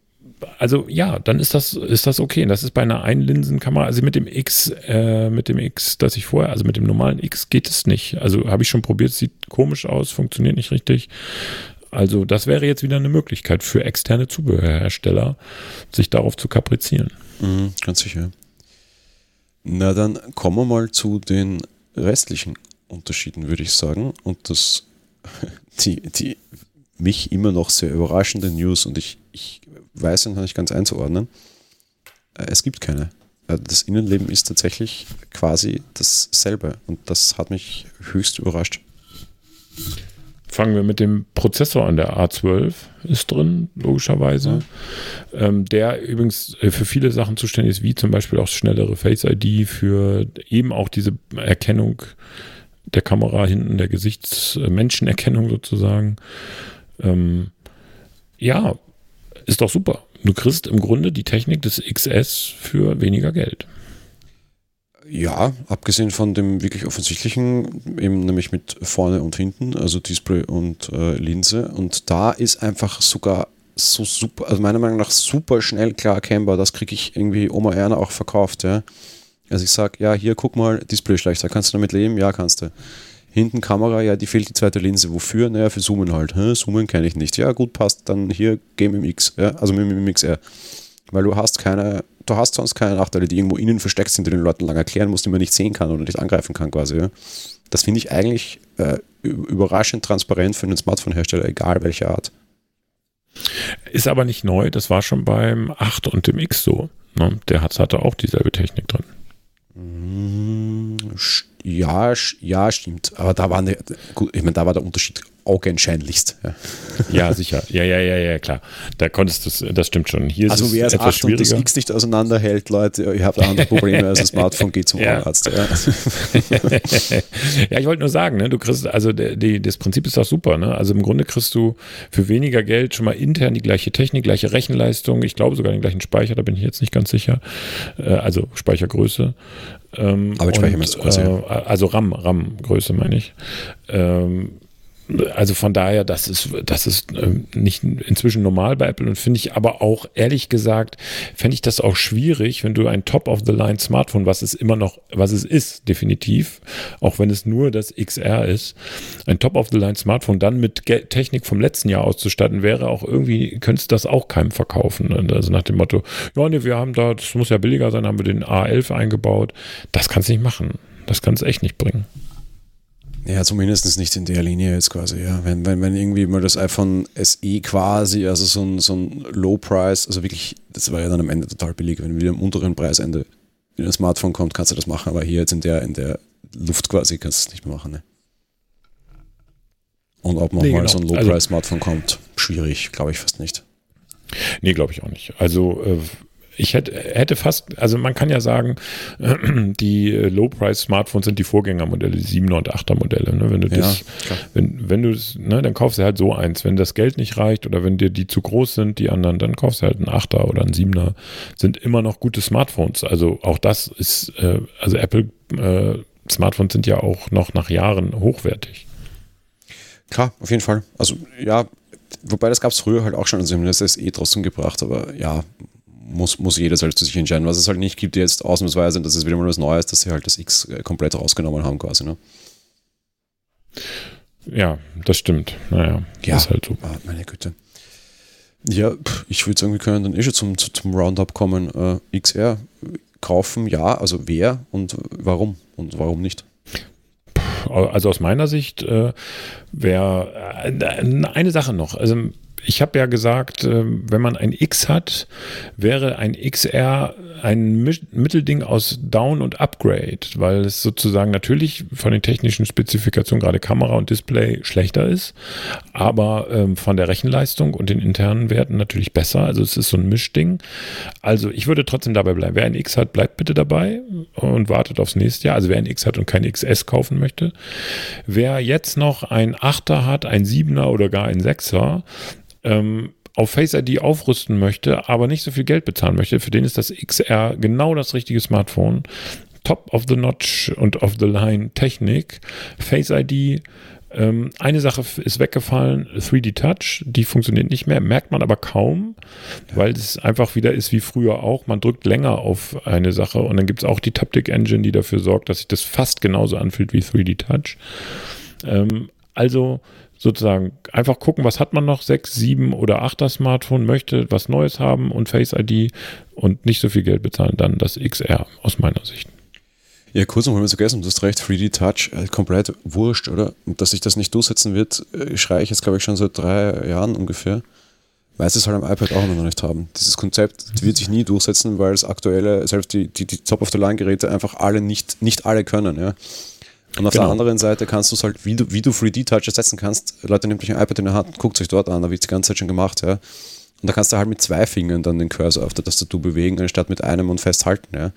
also ja, dann ist das, ist das okay. Und das ist bei einer Einlinsenkamera, also mit dem X, äh, mit dem X, das ich vorher, also mit dem normalen X geht es nicht. Also habe ich schon probiert, sieht komisch aus, funktioniert nicht richtig. Also das wäre jetzt wieder eine Möglichkeit für externe Zubehörhersteller, sich darauf zu kaprizieren. Mhm, ganz sicher. Na dann kommen wir mal zu den restlichen Unterschieden, würde ich sagen. Und das, die, die mich immer noch sehr überraschende News und ich, ich weiß noch nicht ganz einzuordnen. Äh, es gibt keine. Äh, das Innenleben ist tatsächlich quasi dasselbe und das hat mich höchst überrascht. Fangen wir mit dem Prozessor an. Der A12 ist drin, logischerweise. Ähm, der übrigens äh, für viele Sachen zuständig ist, wie zum Beispiel auch schnellere Face ID, für eben auch diese Erkennung der Kamera hinten, der Gesichtsmenschenerkennung sozusagen. Ähm, ja, ist doch super. Du kriegst im Grunde die Technik des XS für weniger Geld. Ja, abgesehen von dem wirklich offensichtlichen, eben nämlich mit vorne und hinten, also Display und äh, Linse. Und da ist einfach sogar so super, also meiner Meinung nach super schnell klar erkennbar. Das kriege ich irgendwie Oma Erna auch verkauft. Ja. Also ich sage, ja, hier guck mal, Display schlechter, kannst du damit leben? Ja, kannst du. Hinten Kamera, ja, die fehlt die zweite Linse. Wofür? Naja, für Zoomen halt. Hä? Zoomen kenne ich nicht. Ja, gut, passt. Dann hier Game im X, ja, also mit dem XR. Weil du hast keine, du hast sonst keine Nachteile, die irgendwo innen versteckt sind, die den Leuten lang erklären musst, die man nicht sehen kann oder nicht angreifen kann, quasi. Ja. Das finde ich eigentlich äh, überraschend transparent für einen Smartphone-Hersteller, egal welche Art. Ist aber nicht neu, das war schon beim 8 und dem X so. Ne? Der hat, hatte auch dieselbe Technik drin. Ja, ja, stimmt. Aber da war, eine, gut, ich meine, da war der Unterschied augenscheinlichst. Ja. ja, sicher. Ja, ja, ja, ja, klar. Da konntest du das stimmt schon. Hier also wer es etwas 8 und das X nicht auseinanderhält, Leute, ihr habt andere Probleme als ein Smartphone, geht zum ja. Arzt. Ja. ja, ich wollte nur sagen, ne, du kriegst, also die, die, das Prinzip ist doch super. Ne? Also im Grunde kriegst du für weniger Geld schon mal intern die gleiche Technik, gleiche Rechenleistung, ich glaube sogar den gleichen Speicher, da bin ich jetzt nicht ganz sicher. Äh, also Speichergröße. Ähm, Arbeitsspeicher und, du quasi. Äh, also RAM, RAM-Größe meine ich. Ähm, also von daher, das ist, das ist ähm, nicht inzwischen normal bei Apple und finde ich aber auch, ehrlich gesagt, fände ich das auch schwierig, wenn du ein Top-of-the-Line-Smartphone, was es immer noch, was es ist, definitiv, auch wenn es nur das XR ist, ein Top-of-the-Line-Smartphone dann mit Technik vom letzten Jahr auszustatten, wäre auch irgendwie, könntest du das auch keinem verkaufen. Ne? Also nach dem Motto, ja, nee, wir haben da, das muss ja billiger sein, haben wir den A11 eingebaut. Das kannst du nicht machen. Das kannst du echt nicht bringen. Ja, zumindest nicht in der Linie jetzt quasi, ja. Wenn, wenn, wenn irgendwie mal das iPhone SE quasi, also so ein, so ein Low Price, also wirklich, das war ja dann am Ende total billig, wenn wieder im unteren Preisende in ein Smartphone kommt, kannst du das machen, aber hier jetzt in der, in der Luft quasi kannst du es nicht mehr machen, ne? Und ob noch nee, mal genau. so ein Low-Price-Smartphone also, kommt, schwierig, glaube ich fast nicht. Nee, glaube ich auch nicht. Also äh, ich hätte, hätte fast, also man kann ja sagen, die Low-Price-Smartphones sind die Vorgängermodelle, die 7er und 8er Modelle. Ne? Wenn du das, ja, wenn, wenn du ne, dann kaufst du halt so eins. Wenn das Geld nicht reicht oder wenn dir die zu groß sind, die anderen, dann kaufst du halt einen 8er oder einen 7er. Sind immer noch gute Smartphones. Also auch das ist, äh, also Apple äh, Smartphones sind ja auch noch nach Jahren hochwertig. Klar, auf jeden Fall. Also ja, wobei das gab es früher halt auch schon, also das SE trotzdem gebracht, aber ja, muss, muss jeder selbst für sich entscheiden. Was es halt nicht gibt jetzt ausnahmsweise, das ist wieder mal was Neues, dass sie halt das X äh, komplett rausgenommen haben quasi. Ne? Ja, das stimmt. Naja, ja, ist halt so. Ah, meine Güte. Ja, ich würde sagen, wir können dann eh schon zum, zum Roundup kommen. Äh, XR kaufen, ja, also wer und warum und warum nicht? Also aus meiner Sicht äh, wäre äh, eine Sache noch. Also ich habe ja gesagt, äh, wenn man ein X hat, wäre ein XR ein Mittelding aus Down und Upgrade, weil es sozusagen natürlich von den technischen Spezifikationen, gerade Kamera und Display, schlechter ist, aber ähm, von der Rechenleistung und den internen Werten natürlich besser. Also es ist so ein Mischding. Also ich würde trotzdem dabei bleiben. Wer ein X hat, bleibt bitte dabei und wartet aufs nächste Jahr. Also wer ein X hat und kein XS kaufen möchte. Wer jetzt noch ein 8er hat, ein 7er oder gar ein 6er, ähm, auf Face ID aufrüsten möchte, aber nicht so viel Geld bezahlen möchte, für den ist das XR genau das richtige Smartphone. Top of the Notch und of the Line Technik, Face ID. Ähm, eine Sache ist weggefallen, 3D Touch, die funktioniert nicht mehr, merkt man aber kaum, weil es einfach wieder ist wie früher auch. Man drückt länger auf eine Sache und dann gibt es auch die Taptic Engine, die dafür sorgt, dass sich das fast genauso anfühlt wie 3D Touch. Ähm, also sozusagen einfach gucken, was hat man noch, sechs, sieben oder achter Smartphone, möchte was Neues haben und Face ID und nicht so viel Geld bezahlen, dann das XR aus meiner Sicht. Ja, kurz noch, wenn wir vergessen, du hast recht, 3D Touch, äh, komplett wurscht, oder? Und dass sich das nicht durchsetzen wird, äh, schreie ich jetzt, glaube ich, schon seit drei Jahren ungefähr. Weil sie es halt am iPad auch noch nicht haben. Dieses Konzept wird sich nie durchsetzen, weil es aktuelle, selbst die, die, die Top-of-the-Line-Geräte einfach alle nicht, nicht alle können, ja. Und auf genau. der anderen Seite kannst du es halt, wie du, wie du 3D-Touch ersetzen kannst, Leute, nehmt euch ein iPad in der Hand, guckt euch dort an, da wird es die ganze Zeit schon gemacht, ja. Und da kannst du halt mit zwei Fingern dann den Cursor auf der Tastatur bewegen, anstatt mit einem und festhalten, ja.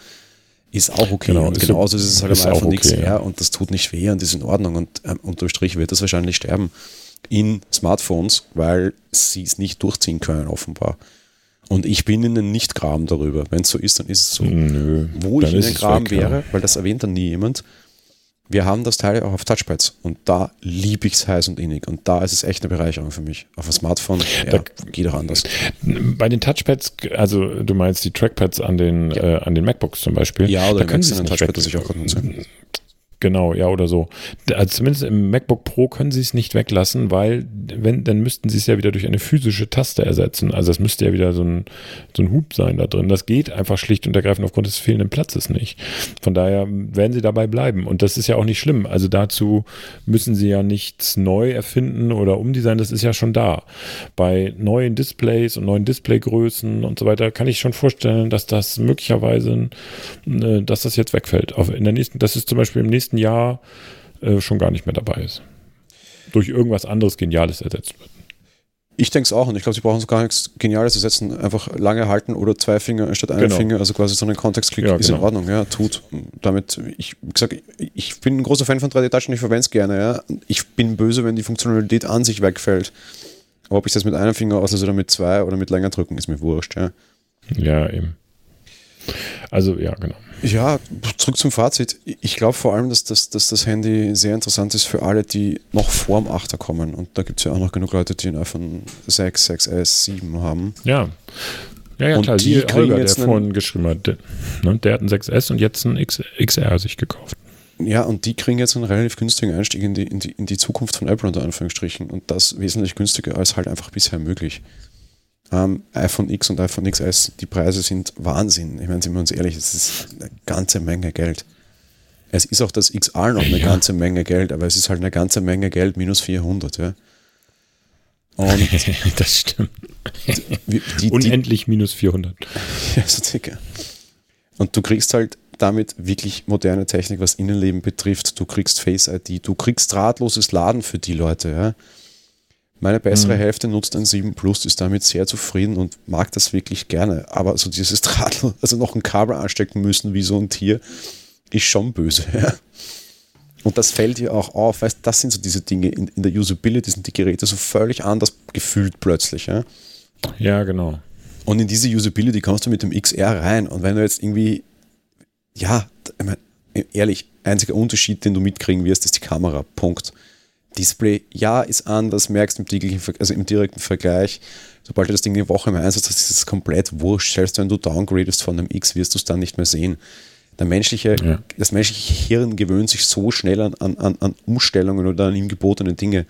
Ist auch okay. Genau, und ist genauso ist es halt am iPhone okay, XR ja. und das tut nicht weh und ist in Ordnung und ähm, unterm Strich wird das wahrscheinlich sterben in Smartphones, weil sie es nicht durchziehen können, offenbar. Und ich bin ihnen nicht graben darüber. Wenn es so ist, dann ist es so. Nö, Wo ich ihnen graben wäre, weil das erwähnt dann nie jemand, wir haben das Teil auch auf Touchpads und da liebe ich es heiß und innig und da ist es echt eine Bereicherung für mich. Auf dem Smartphone ja, da, geht auch anders. Bei den Touchpads, also du meinst die Trackpads an den, ja. äh, an den MacBooks zum Beispiel. Ja, oder da können sie ein Touchpad, das ich auch nutze. Genau, ja, oder so. Also zumindest im MacBook Pro können sie es nicht weglassen, weil, wenn, dann müssten sie es ja wieder durch eine physische Taste ersetzen. Also es müsste ja wieder so ein, so ein Hub sein da drin. Das geht einfach schlicht und ergreifend aufgrund des fehlenden Platzes nicht. Von daher werden sie dabei bleiben. Und das ist ja auch nicht schlimm. Also dazu müssen sie ja nichts neu erfinden oder umdesignen. Das ist ja schon da. Bei neuen Displays und neuen Displaygrößen und so weiter kann ich schon vorstellen, dass das möglicherweise, äh, dass das jetzt wegfällt. in der nächsten, das ist zum Beispiel im nächsten nächsten Jahr äh, schon gar nicht mehr dabei ist. durch irgendwas anderes Geniales ersetzt wird. Ich denke es auch und ich glaube, sie brauchen so gar nichts Geniales zu setzen. Einfach lange halten oder zwei Finger anstatt einen genau. Finger. Also quasi so einen Kontextklick ja, ist genau. in Ordnung. Ja, tut. Damit, ich gesagt, ich bin ein großer Fan von 3D-Touch und ich verwende es gerne. Ja. Ich bin böse, wenn die Funktionalität an sich wegfällt. Aber ob ich das mit einem Finger auslöse oder mit zwei oder mit länger drücken, ist mir wurscht. Ja, ja eben. Also, ja, genau. Ja, zurück zum Fazit. Ich glaube vor allem, dass das, dass das Handy sehr interessant ist für alle, die noch vor dem 8er kommen. Und da gibt es ja auch noch genug Leute, die ein iPhone 6, 6S, 7 haben. Ja. Ja, ja, und klar. Die Holger, der vorhin geschrieben hat, der, ne, der hat ein 6S und jetzt ein X, XR sich gekauft. Ja, und die kriegen jetzt einen relativ günstigen Einstieg in die, in die, in die Zukunft von Apple unter Anführungsstrichen. Und das wesentlich günstiger als halt einfach bisher möglich ähm, iPhone X und iPhone XS, die Preise sind Wahnsinn. Ich meine, sind wir uns ehrlich, das ist eine ganze Menge Geld. Es ist auch das XR noch eine ja. ganze Menge Geld, aber es ist halt eine ganze Menge Geld minus 400, ja. Und das stimmt. Die, die, Unendlich minus 400. Ja, so circa. Und du kriegst halt damit wirklich moderne Technik, was Innenleben betrifft. Du kriegst Face ID, du kriegst drahtloses Laden für die Leute, ja. Meine bessere mhm. Hälfte nutzt ein 7 Plus, ist damit sehr zufrieden und mag das wirklich gerne. Aber so dieses Drahtl, also noch ein Kabel anstecken müssen wie so ein Tier, ist schon böse. Ja. Und das fällt dir auch auf, weißt das sind so diese Dinge. In, in, der Usability sind die Geräte so völlig anders gefühlt plötzlich. Ja, ja genau. Und in diese Usability kommst du mit dem XR rein. Und wenn du jetzt irgendwie, ja, ich mein, ehrlich, einziger Unterschied, den du mitkriegen wirst, ist die Kamera. Punkt. Display, ja, ist an, das merkst du im, also im direkten Vergleich. Sobald du das Ding eine Woche im Einsatz hast, ist es komplett wurscht. Selbst wenn du downgradest von einem X, wirst du es dann nicht mehr sehen. Der menschliche, ja. Das menschliche Hirn gewöhnt sich so schnell an, an, an Umstellungen oder an ihm gebotene Dinge.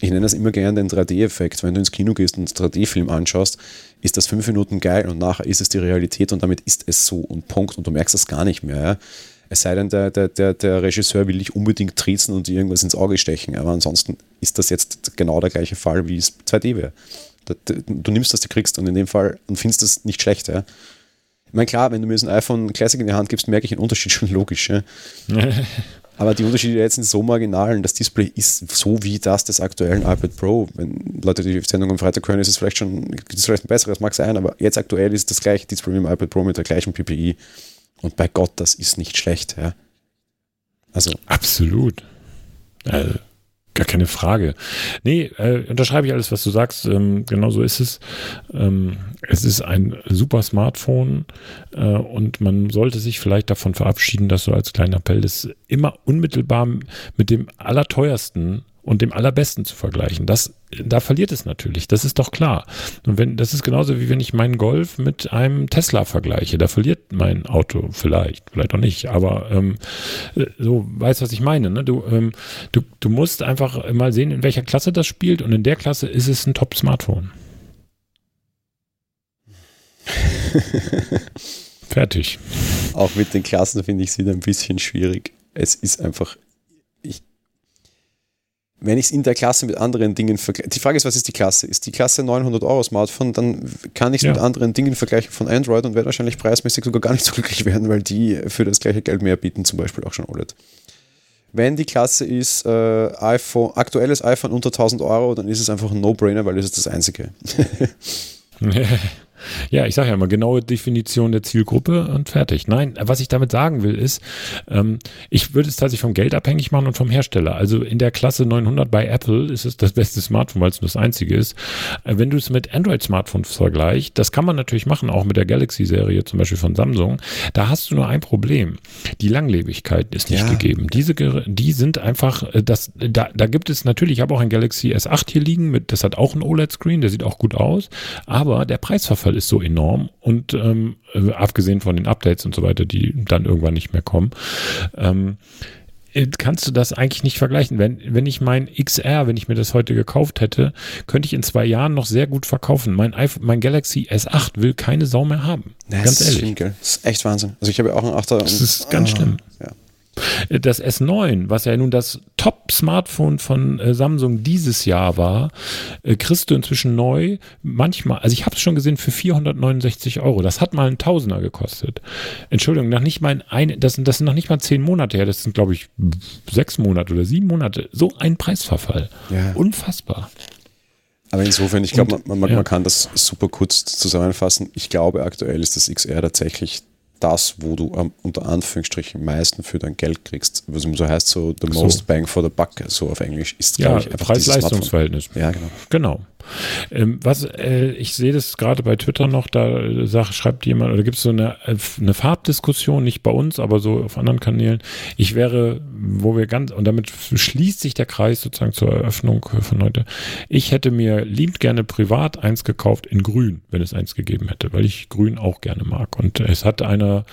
Ich nenne das immer gerne den 3D-Effekt. Wenn du ins Kino gehst und einen 3D-Film anschaust, ist das fünf Minuten geil und nachher ist es die Realität und damit ist es so und Punkt und du merkst das gar nicht mehr. Ja? Es sei denn, der, der, der, der Regisseur will dich unbedingt triezen und dir irgendwas ins Auge stechen. Aber ansonsten ist das jetzt genau der gleiche Fall, wie es 2D wäre. Du nimmst, was du kriegst und in dem Fall und findest das nicht schlecht. Ja? Ich meine, klar, wenn du mir so ein iPhone Classic in die Hand gibst, merke ich einen Unterschied schon logisch. Ja? Aber die Unterschiede jetzt sind so marginal. Das Display ist so wie das des aktuellen iPad Pro. Wenn Leute die Sendung am Freitag hören, ist es vielleicht schon ist vielleicht ein besseres, mag sein, aber jetzt aktuell ist das gleiche Display wie im iPad Pro mit der gleichen PPI. Und bei Gott, das ist nicht schlecht, ja. Also. Absolut. Äh, gar keine Frage. Nee, äh, unterschreibe ich alles, was du sagst. Ähm, genau so ist es. Ähm, es ist ein super Smartphone äh, und man sollte sich vielleicht davon verabschieden, dass so als kleiner Appell das immer unmittelbar mit dem allerteuersten und dem allerbesten zu vergleichen. Das, da verliert es natürlich, das ist doch klar. Und wenn, das ist genauso wie wenn ich meinen Golf mit einem Tesla vergleiche. Da verliert mein Auto vielleicht, vielleicht auch nicht, aber ähm, so weißt was ich meine. Ne? Du, ähm, du, du musst einfach mal sehen, in welcher Klasse das spielt und in der Klasse ist es ein Top-Smartphone. Fertig. Auch mit den Klassen finde ich es wieder ein bisschen schwierig. Es ist einfach wenn ich es in der Klasse mit anderen Dingen vergleiche, die Frage ist, was ist die Klasse? Ist die Klasse 900 Euro Smartphone, dann kann ich es ja. mit anderen Dingen vergleichen von Android und werde wahrscheinlich preismäßig sogar gar nicht so glücklich werden, weil die für das gleiche Geld mehr bieten, zum Beispiel auch schon OLED. Wenn die Klasse ist äh, iPhone, aktuelles iPhone unter 1000 Euro, dann ist es einfach ein No-Brainer, weil es ist das einzige. Ja, ich sage ja immer, genaue Definition der Zielgruppe und fertig. Nein, was ich damit sagen will, ist, ähm, ich würde es tatsächlich vom Geld abhängig machen und vom Hersteller. Also in der Klasse 900 bei Apple ist es das beste Smartphone, weil es nur das einzige ist. Äh, wenn du es mit Android-Smartphones vergleichst, das kann man natürlich machen, auch mit der Galaxy-Serie zum Beispiel von Samsung, da hast du nur ein Problem. Die Langlebigkeit ist nicht ja. gegeben. Diese, die sind einfach, äh, das, da, da gibt es natürlich, ich habe auch ein Galaxy S8 hier liegen, mit, das hat auch ein OLED-Screen, der sieht auch gut aus, aber der Preisverfall ist so enorm und ähm, äh, abgesehen von den Updates und so weiter, die dann irgendwann nicht mehr kommen, ähm, äh, kannst du das eigentlich nicht vergleichen. Wenn, wenn ich mein XR, wenn ich mir das heute gekauft hätte, könnte ich in zwei Jahren noch sehr gut verkaufen. Mein, iPhone, mein Galaxy S8 will keine Sau mehr haben. Das ganz ehrlich. Ist das ist echt Wahnsinn. Also ich habe ja auch einen 8er. Das ist ganz ah, schlimm. Ja. Das S9, was ja nun das Top-Smartphone von äh, Samsung dieses Jahr war, äh, kriegst du inzwischen neu. Manchmal, also ich habe es schon gesehen für 469 Euro. Das hat mal ein Tausender gekostet. Entschuldigung, noch nicht mal ein, das, das sind noch nicht mal zehn Monate her. Das sind, glaube ich, sechs Monate oder sieben Monate. So ein Preisverfall. Ja. Unfassbar. Aber insofern, ich glaube, man, man, ja. man, kann das super kurz zusammenfassen. Ich glaube, aktuell ist das XR tatsächlich das, wo du ähm, unter Anführungsstrichen meisten für dein Geld kriegst. Was so heißt, so the most so. bang for the buck, so auf Englisch, ist, glaube ja, ich, einfach Preis-Leistungsverhältnis. Ja, genau. Genau. Ähm, was, äh, ich sehe das gerade bei Twitter noch, da äh, schreibt jemand, oder gibt es so eine, äh, eine Farbdiskussion, nicht bei uns, aber so auf anderen Kanälen. Ich wäre, wo wir ganz, und damit schließt sich der Kreis sozusagen zur Eröffnung von heute. Ich hätte mir liebend gerne privat eins gekauft in grün, wenn es eins gegeben hätte, weil ich grün auch gerne mag. Und es hat einer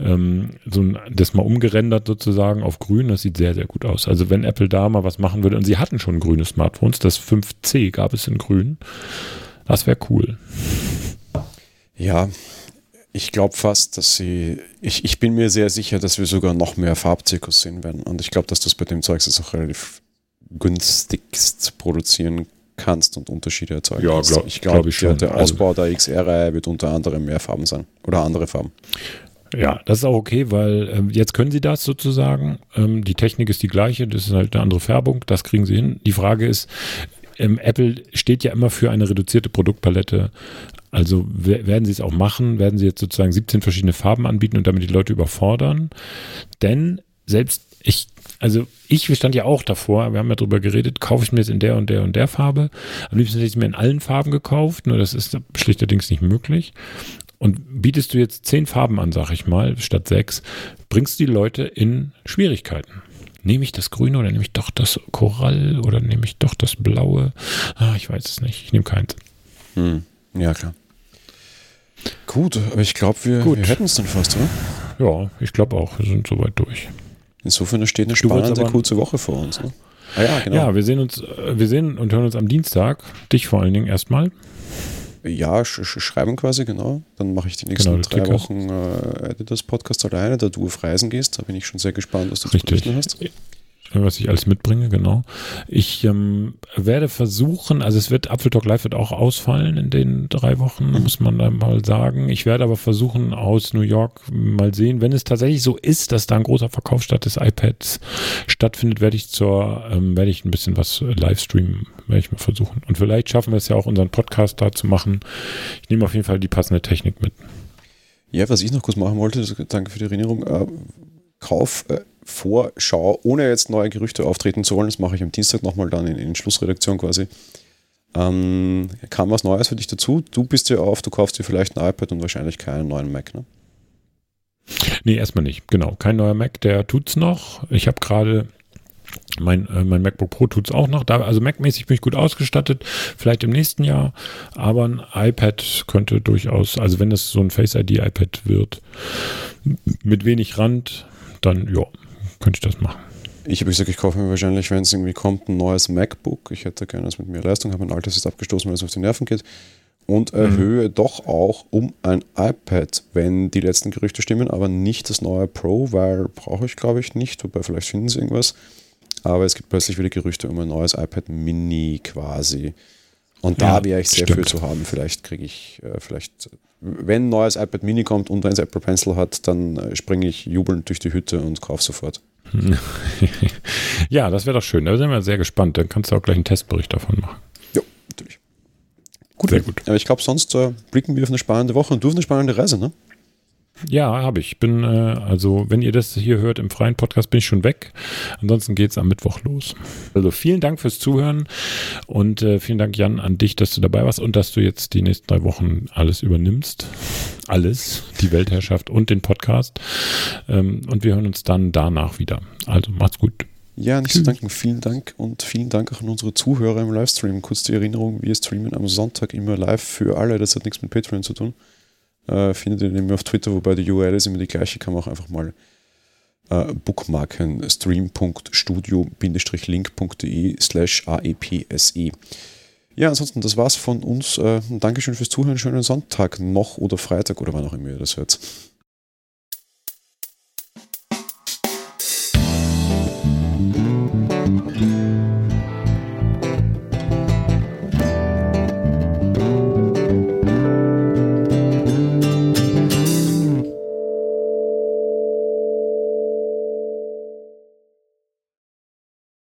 ähm, so ein, das mal umgerendert sozusagen auf grün, das sieht sehr, sehr gut aus. Also wenn Apple da mal was machen würde, und sie hatten schon grüne Smartphones, das 5C gab es in grün, grün. Das wäre cool. Ja, ich glaube fast, dass sie, ich, ich bin mir sehr sicher, dass wir sogar noch mehr Farbzirkus sehen werden. Und ich glaube, dass das bei dem Zeugs ist auch relativ günstigst produzieren kannst und Unterschiede erzeugen Ja, glaub, ich glaube, glaub der, der also Ausbau also, der XR-Reihe wird unter anderem mehr Farben sein oder andere Farben. Ja, das ist auch okay, weil ähm, jetzt können sie das sozusagen. Ähm, die Technik ist die gleiche, das ist halt eine andere Färbung, das kriegen sie hin. Die Frage ist, ähm, Apple steht ja immer für eine reduzierte Produktpalette. Also werden sie es auch machen, werden sie jetzt sozusagen 17 verschiedene Farben anbieten und damit die Leute überfordern. Denn selbst ich, also ich stand ja auch davor, wir haben ja drüber geredet, kaufe ich mir jetzt in der und der und der Farbe. Am liebsten hätte ich es mir in allen Farben gekauft, nur das ist schlichterdings nicht möglich. Und bietest du jetzt zehn Farben an, sag ich mal, statt sechs, bringst du die Leute in Schwierigkeiten nehme ich das Grüne oder nehme ich doch das Korall oder nehme ich doch das Blaue? Ah, ich weiß es nicht. Ich nehme keins. Hm. Ja, klar. Gut, aber ich glaube, wir, wir hätten es dann fast, oder? Ja, ich glaube auch. Wir sind soweit durch. Insofern steht eine spannende, kurze Woche vor uns. Ne? Ah, ja, genau. Ja, wir sehen uns, äh, wir sehen und hören uns am Dienstag. Dich vor allen Dingen erstmal. Ja, sch sch schreiben quasi, genau. Dann mache ich die nächsten genau, drei Wochen äh, Editors Podcast alleine, da du auf Reisen gehst. Da bin ich schon sehr gespannt, was du Richtig. zu berichten hast was ich alles mitbringe, genau. Ich ähm, werde versuchen, also es wird, Apfeltalk Live wird auch ausfallen in den drei Wochen, mhm. muss man dann mal sagen. Ich werde aber versuchen, aus New York mal sehen, wenn es tatsächlich so ist, dass da ein großer Verkauf statt des iPads stattfindet, werde ich zur, ähm, werde ich ein bisschen was Livestreamen, werde ich mal versuchen. Und vielleicht schaffen wir es ja auch, unseren Podcast da zu machen. Ich nehme auf jeden Fall die passende Technik mit. Ja, was ich noch kurz machen wollte, danke für die Erinnerung. Äh, Kauf äh, Vorschau, ohne jetzt neue Gerüchte auftreten zu wollen, das mache ich am Dienstag nochmal dann in, in Schlussredaktion quasi. Ähm, kam was Neues für dich dazu? Du bist ja auf, du kaufst dir vielleicht ein iPad und wahrscheinlich keinen neuen Mac, ne? Nee, erstmal nicht. Genau, kein neuer Mac, der tut's noch. Ich habe gerade mein, äh, mein MacBook Pro tut es auch noch. Da, also Mac-mäßig bin ich gut ausgestattet, vielleicht im nächsten Jahr. Aber ein iPad könnte durchaus, also wenn es so ein Face ID-iPad wird, mit wenig Rand, dann ja, könnte ich das machen. Ich habe gesagt, ich kaufe mir wahrscheinlich, wenn es irgendwie kommt, ein neues MacBook. Ich hätte gerne das mit mehr Leistung, habe mein altes ist abgestoßen, weil es auf die Nerven geht. Und erhöhe mhm. doch auch um ein iPad, wenn die letzten Gerüchte stimmen, aber nicht das neue Pro, weil brauche ich glaube ich nicht, wobei vielleicht finden sie irgendwas. Aber es gibt plötzlich wieder Gerüchte um ein neues iPad Mini quasi. Und da ja, wäre ich sehr stimmt. viel zu haben. Vielleicht kriege ich, äh, vielleicht, wenn ein neues iPad Mini kommt und ein Apple Pencil hat, dann äh, springe ich jubelnd durch die Hütte und kaufe sofort. ja, das wäre doch schön. Da sind wir sehr gespannt. Dann kannst du auch gleich einen Testbericht davon machen. Ja, natürlich. Gut, sehr gut. Aber ich glaube, sonst äh, blicken wir auf eine spannende Woche und du auf eine spannende Reise, ne? Ja, habe ich. Bin, äh, also, wenn ihr das hier hört im freien Podcast, bin ich schon weg. Ansonsten geht es am Mittwoch los. Also vielen Dank fürs Zuhören und äh, vielen Dank, Jan, an dich, dass du dabei warst und dass du jetzt die nächsten drei Wochen alles übernimmst. Alles, die Weltherrschaft und den Podcast. Ähm, und wir hören uns dann danach wieder. Also macht's gut. Ja, nicht zu danken. Vielen Dank und vielen Dank auch an unsere Zuhörer im Livestream. Kurz die Erinnerung, wir streamen am Sonntag immer live für alle. Das hat nichts mit Patreon zu tun. Äh, findet ihr nämlich auf Twitter, wobei die URL ist immer die gleiche, kann man auch einfach mal äh, bookmarken stream.studio-link.de slash aepse. Ja, ansonsten, das war's von uns. Äh, Dankeschön fürs Zuhören. Schönen Sonntag noch oder Freitag oder wann auch immer ihr das hört.